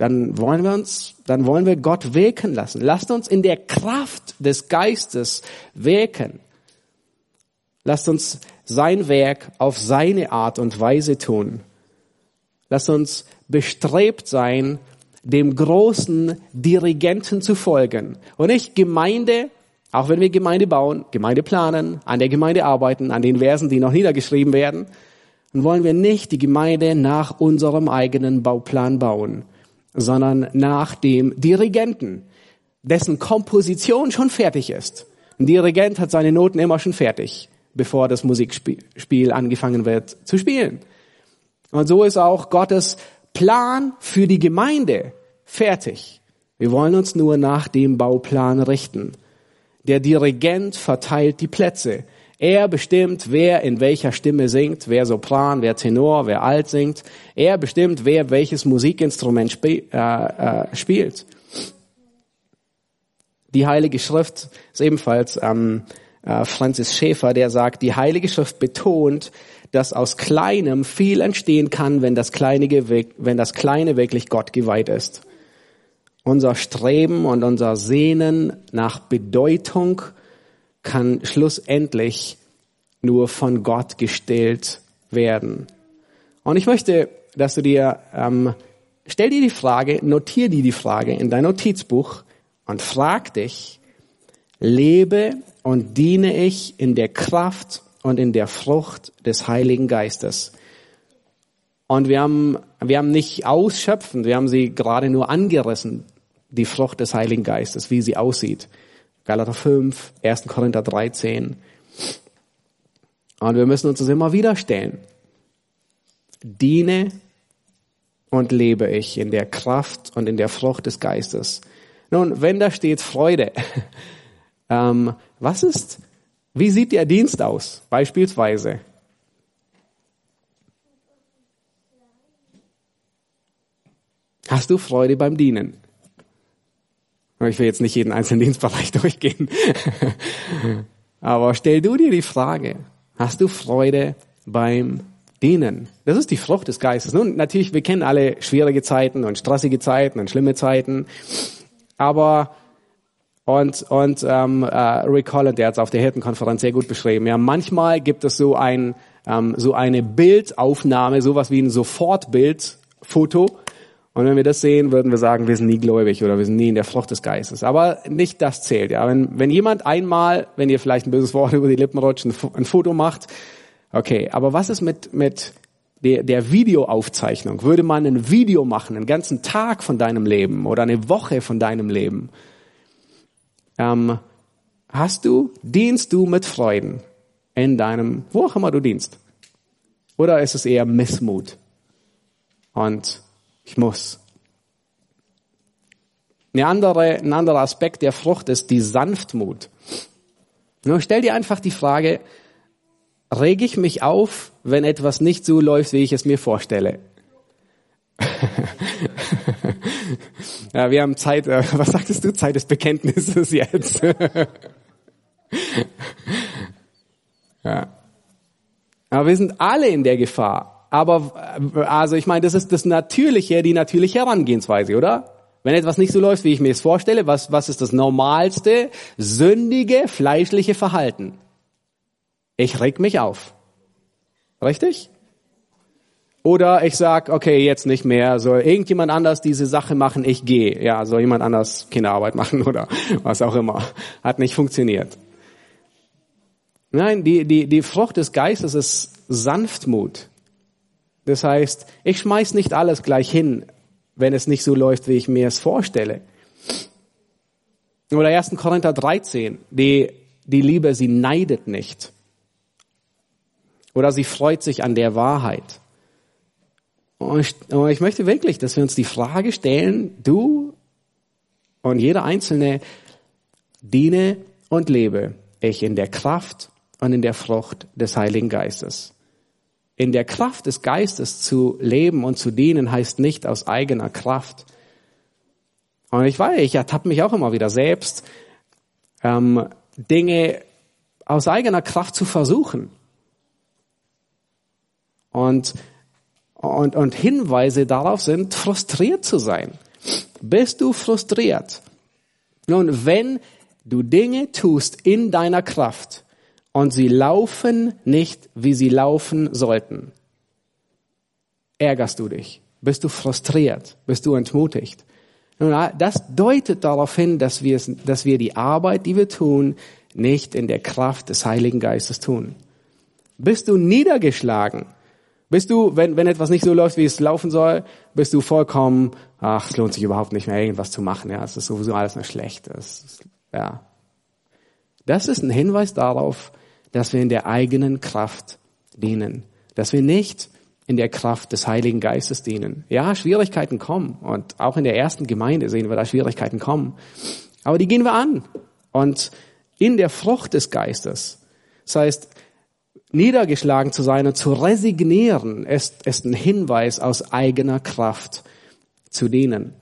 dann wollen wir uns, dann wollen wir Gott wirken lassen. Lasst uns in der Kraft des Geistes wirken. Lasst uns sein Werk auf seine Art und Weise tun. Lasst uns bestrebt sein, dem großen Dirigenten zu folgen. Und nicht Gemeinde, auch wenn wir Gemeinde bauen, Gemeinde planen, an der Gemeinde arbeiten, an den Versen, die noch niedergeschrieben werden, dann wollen wir nicht die Gemeinde nach unserem eigenen Bauplan bauen, sondern nach dem Dirigenten, dessen Komposition schon fertig ist. Ein Dirigent hat seine Noten immer schon fertig, bevor das Musikspiel angefangen wird zu spielen. Und so ist auch Gottes Plan für die Gemeinde fertig. Wir wollen uns nur nach dem Bauplan richten. Der Dirigent verteilt die Plätze. Er bestimmt, wer in welcher Stimme singt, wer Sopran, wer Tenor, wer Alt singt. Er bestimmt, wer welches Musikinstrument sp äh, äh, spielt. Die Heilige Schrift ist ebenfalls ähm, äh, Francis Schäfer, der sagt, die Heilige Schrift betont, dass aus Kleinem viel entstehen kann, wenn das Kleine, wenn das Kleine wirklich Gott geweiht ist. Unser Streben und unser Sehnen nach Bedeutung kann schlussendlich nur von Gott gestillt werden. Und ich möchte, dass du dir, ähm, stell dir die Frage, notier dir die Frage in dein Notizbuch und frag dich, lebe und diene ich in der Kraft und in der Frucht des Heiligen Geistes. Und wir haben, wir haben nicht ausschöpfend, wir haben sie gerade nur angerissen, die Frucht des Heiligen Geistes, wie sie aussieht. Galater 5, 1. Korinther 13. Und wir müssen uns das immer wieder stellen. Diene und lebe ich in der Kraft und in der Frucht des Geistes. Nun, wenn da steht Freude, ähm, was ist, wie sieht der Dienst aus, beispielsweise? Hast du Freude beim Dienen? Ich will jetzt nicht jeden einzelnen Dienstbereich durchgehen. Aber stell du dir die Frage, hast du Freude beim Dienen? Das ist die Frucht des Geistes. Nun, natürlich, wir kennen alle schwierige Zeiten und stressige Zeiten und schlimme Zeiten. Aber und, und ähm, äh, Rick Holland, der hat es auf der Hirtenkonferenz sehr gut beschrieben. Ja, manchmal gibt es so ein ähm, so eine Bildaufnahme, sowas wie ein Sofortbildfoto und wenn wir das sehen, würden wir sagen, wir sind nie gläubig oder wir sind nie in der Frucht des Geistes. Aber nicht das zählt. Ja, wenn, wenn jemand einmal, wenn ihr vielleicht ein böses Wort über die Lippen rutscht, ein, ein Foto macht, okay. Aber was ist mit mit der, der Videoaufzeichnung? Würde man ein Video machen, einen ganzen Tag von deinem Leben oder eine Woche von deinem Leben? Ähm, hast du, dienst du mit Freuden in deinem, wo auch immer du dienst? Oder ist es eher Missmut? Und ich muss. Eine andere, ein anderer Aspekt der Frucht ist die Sanftmut. Nur stell dir einfach die Frage, rege ich mich auf, wenn etwas nicht so läuft, wie ich es mir vorstelle? ja, wir haben Zeit, äh, was sagtest du? Zeit des Bekenntnisses jetzt. ja. Aber wir sind alle in der Gefahr, aber äh, also ich meine, das ist das natürliche, die natürliche Herangehensweise, oder? Wenn etwas nicht so läuft, wie ich mir es vorstelle, was, was ist das normalste, sündige, fleischliche Verhalten? Ich reg mich auf. Richtig? Oder ich sag, okay, jetzt nicht mehr, soll irgendjemand anders diese Sache machen, ich gehe. Ja, soll jemand anders Kinderarbeit machen oder was auch immer. Hat nicht funktioniert. Nein, die, die, die Frucht des Geistes ist Sanftmut. Das heißt, ich schmeiß nicht alles gleich hin, wenn es nicht so läuft, wie ich mir es vorstelle. Oder 1. Korinther 13, die, die Liebe, sie neidet nicht. Oder sie freut sich an der Wahrheit. Und ich, und ich möchte wirklich, dass wir uns die Frage stellen, du und jeder Einzelne, diene und lebe ich in der Kraft und in der Frucht des Heiligen Geistes. In der Kraft des Geistes zu leben und zu dienen heißt nicht aus eigener Kraft. Und ich weiß, ich ertappe mich auch immer wieder selbst, ähm, Dinge aus eigener Kraft zu versuchen. Und, und, und Hinweise darauf sind, frustriert zu sein. Bist du frustriert? Nun, wenn du Dinge tust in deiner Kraft, und sie laufen nicht, wie sie laufen sollten. Ärgerst du dich? Bist du frustriert? Bist du entmutigt? Das deutet darauf hin, dass wir, dass wir die Arbeit, die wir tun, nicht in der Kraft des Heiligen Geistes tun. Bist du niedergeschlagen? Bist du, wenn, wenn etwas nicht so läuft, wie es laufen soll, bist du vollkommen, ach, es lohnt sich überhaupt nicht mehr, irgendwas zu machen, ja, es ist sowieso alles nur schlecht, das, ja. Das ist ein Hinweis darauf, dass wir in der eigenen Kraft dienen, dass wir nicht in der Kraft des Heiligen Geistes dienen. Ja, Schwierigkeiten kommen und auch in der ersten Gemeinde sehen wir, da Schwierigkeiten kommen. Aber die gehen wir an und in der Frucht des Geistes. Das heißt, niedergeschlagen zu sein und zu resignieren ist, ist ein Hinweis aus eigener Kraft zu dienen.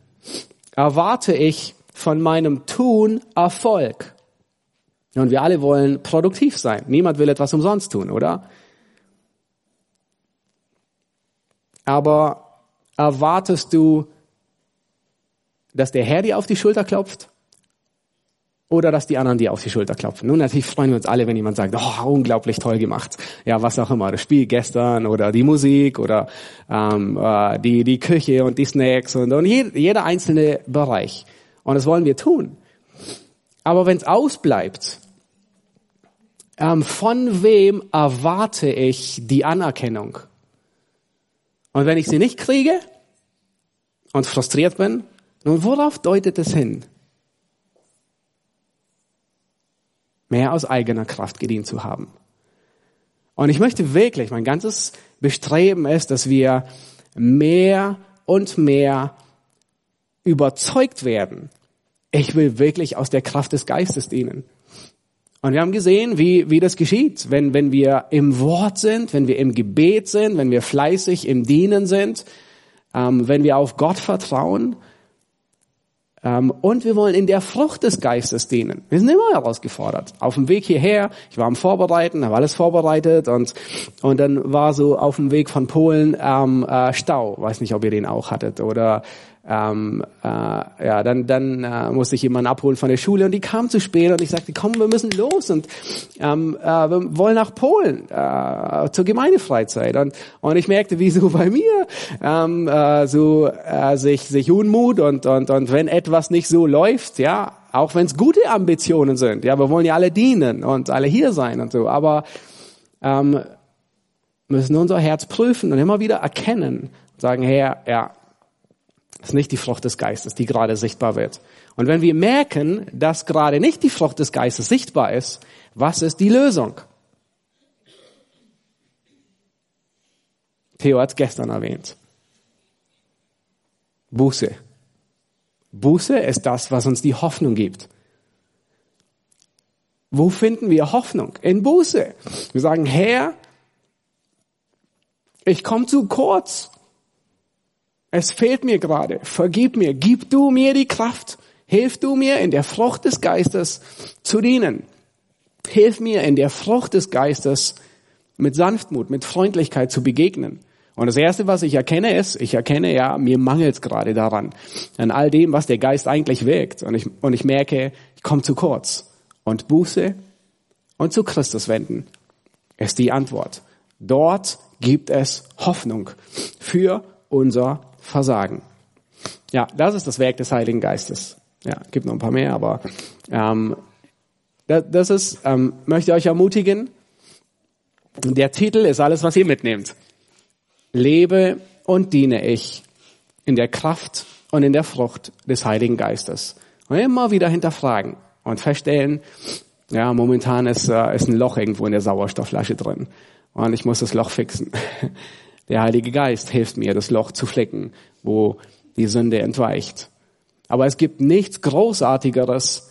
Erwarte ich von meinem Tun Erfolg? Und wir alle wollen produktiv sein. Niemand will etwas umsonst tun, oder? Aber erwartest du, dass der Herr dir auf die Schulter klopft? Oder dass die anderen dir auf die Schulter klopfen. Nun, natürlich freuen wir uns alle, wenn jemand sagt, oh, unglaublich toll gemacht. Ja, was auch immer. Das Spiel gestern oder die Musik oder ähm, äh, die, die Küche und die Snacks und, und jeder einzelne Bereich. Und das wollen wir tun. Aber wenn es ausbleibt, ähm, von wem erwarte ich die Anerkennung? Und wenn ich sie nicht kriege und frustriert bin, nun worauf deutet es hin? Mehr aus eigener Kraft gedient zu haben. Und ich möchte wirklich, mein ganzes Bestreben ist, dass wir mehr und mehr überzeugt werden. Ich will wirklich aus der Kraft des Geistes dienen. Und wir haben gesehen, wie, wie das geschieht, wenn, wenn wir im Wort sind, wenn wir im Gebet sind, wenn wir fleißig im Dienen sind, ähm, wenn wir auf Gott vertrauen. Ähm, und wir wollen in der Frucht des Geistes dienen. Wir sind immer herausgefordert. Auf dem Weg hierher, ich war am Vorbereiten, habe alles vorbereitet und, und dann war so auf dem Weg von Polen ähm, äh, Stau. Weiß nicht, ob ihr den auch hattet oder ähm, äh, ja, dann, dann äh, musste ich jemanden abholen von der Schule und die kam zu spät und ich sagte, komm, wir müssen los und ähm, äh, wir wollen nach Polen äh, zur Gemeindefreizeit. Und und ich merkte, wie so bei mir? Ähm, äh, so äh, sich sich Unmut und und und wenn etwas nicht so läuft, ja, auch wenn es gute Ambitionen sind, ja, wir wollen ja alle dienen und alle hier sein und so, aber ähm, müssen unser Herz prüfen und immer wieder erkennen, sagen, Herr, ja, ist nicht die Frucht des Geistes, die gerade sichtbar wird. Und wenn wir merken, dass gerade nicht die Frucht des Geistes sichtbar ist, was ist die Lösung? Theo hat es gestern erwähnt. Buße. Buße ist das, was uns die Hoffnung gibt. Wo finden wir Hoffnung? In Buße. Wir sagen, Herr, ich komme zu kurz. Es fehlt mir gerade. Vergib mir. Gib du mir die Kraft. Hilf du mir in der Frucht des Geistes zu dienen. Hilf mir in der Frucht des Geistes mit Sanftmut, mit Freundlichkeit zu begegnen. Und das Erste, was ich erkenne, ist, ich erkenne, ja, mir mangelt gerade daran, an all dem, was der Geist eigentlich wirkt. Und ich, und ich merke, ich komme zu kurz. Und Buße und zu Christus wenden ist die Antwort. Dort gibt es Hoffnung für unser Versagen. Ja, das ist das Werk des Heiligen Geistes. Ja, gibt noch ein paar mehr, aber ähm, das ist, ähm, möchte euch ermutigen, Der Titel ist alles, was ihr mitnehmt. Lebe und diene ich in der Kraft und in der Frucht des Heiligen Geistes. Und immer wieder hinterfragen und feststellen, ja, momentan ist, äh, ist ein Loch irgendwo in der Sauerstoffflasche drin. Und ich muss das Loch fixen. Der Heilige Geist hilft mir, das Loch zu flicken, wo die Sünde entweicht. Aber es gibt nichts Großartigeres,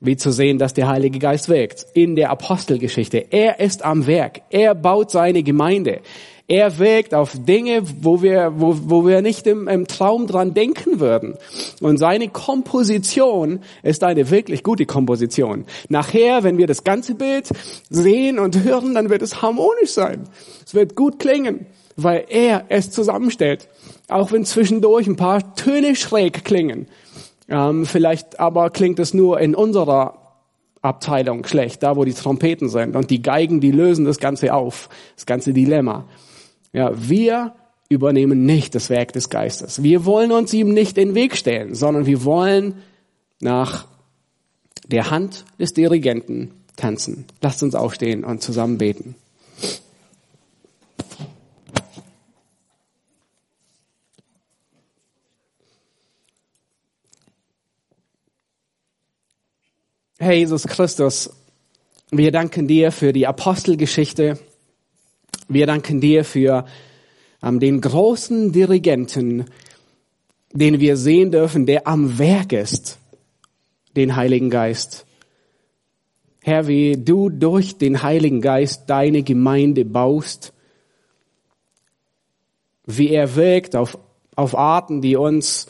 wie zu sehen, dass der Heilige Geist wirkt in der Apostelgeschichte. Er ist am Werk. Er baut seine Gemeinde. Er wirkt auf Dinge, wo wir, wo, wo wir nicht im, im Traum dran denken würden. Und seine Komposition ist eine wirklich gute Komposition. Nachher, wenn wir das ganze Bild sehen und hören, dann wird es harmonisch sein. Es wird gut klingen, weil er es zusammenstellt. Auch wenn zwischendurch ein paar Töne schräg klingen. Ähm, vielleicht aber klingt es nur in unserer Abteilung schlecht, da wo die Trompeten sind. Und die Geigen, die lösen das Ganze auf, das ganze Dilemma. Ja, wir übernehmen nicht das Werk des Geistes. Wir wollen uns ihm nicht in den Weg stellen, sondern wir wollen nach der Hand des Dirigenten tanzen. Lasst uns aufstehen und zusammen beten. Herr Jesus Christus, wir danken dir für die Apostelgeschichte. Wir danken dir für ähm, den großen Dirigenten, den wir sehen dürfen, der am Werk ist, den Heiligen Geist. Herr, wie du durch den Heiligen Geist deine Gemeinde baust, wie er wirkt auf, auf Arten, die uns,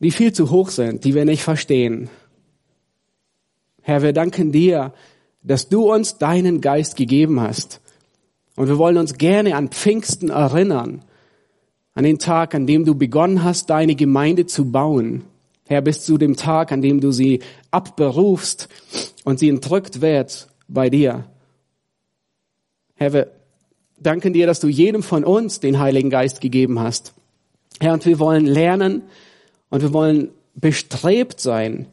die viel zu hoch sind, die wir nicht verstehen. Herr, wir danken dir, dass du uns deinen Geist gegeben hast. Und wir wollen uns gerne an Pfingsten erinnern, an den Tag, an dem du begonnen hast, deine Gemeinde zu bauen. Herr, bis zu dem Tag, an dem du sie abberufst und sie entrückt wird bei dir. Herr, wir danken dir, dass du jedem von uns den Heiligen Geist gegeben hast. Herr, und wir wollen lernen und wir wollen bestrebt sein,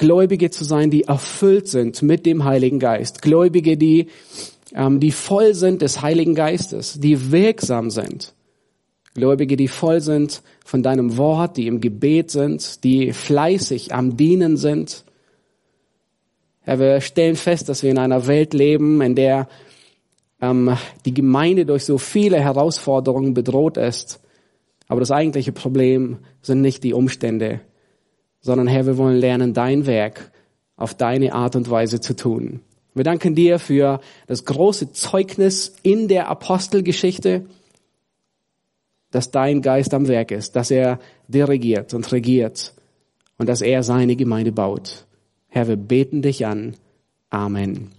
Gläubige zu sein, die erfüllt sind mit dem Heiligen Geist. Gläubige, die ähm, die voll sind des Heiligen Geistes, die wirksam sind. Gläubige, die voll sind von deinem Wort, die im Gebet sind, die fleißig am Dienen sind. Herr, wir stellen fest, dass wir in einer Welt leben, in der ähm, die Gemeinde durch so viele Herausforderungen bedroht ist. Aber das eigentliche Problem sind nicht die Umstände, sondern Herr, wir wollen lernen, dein Werk auf deine Art und Weise zu tun. Wir danken dir für das große Zeugnis in der Apostelgeschichte, dass dein Geist am Werk ist, dass er dirigiert und regiert und dass er seine Gemeinde baut. Herr, wir beten dich an. Amen.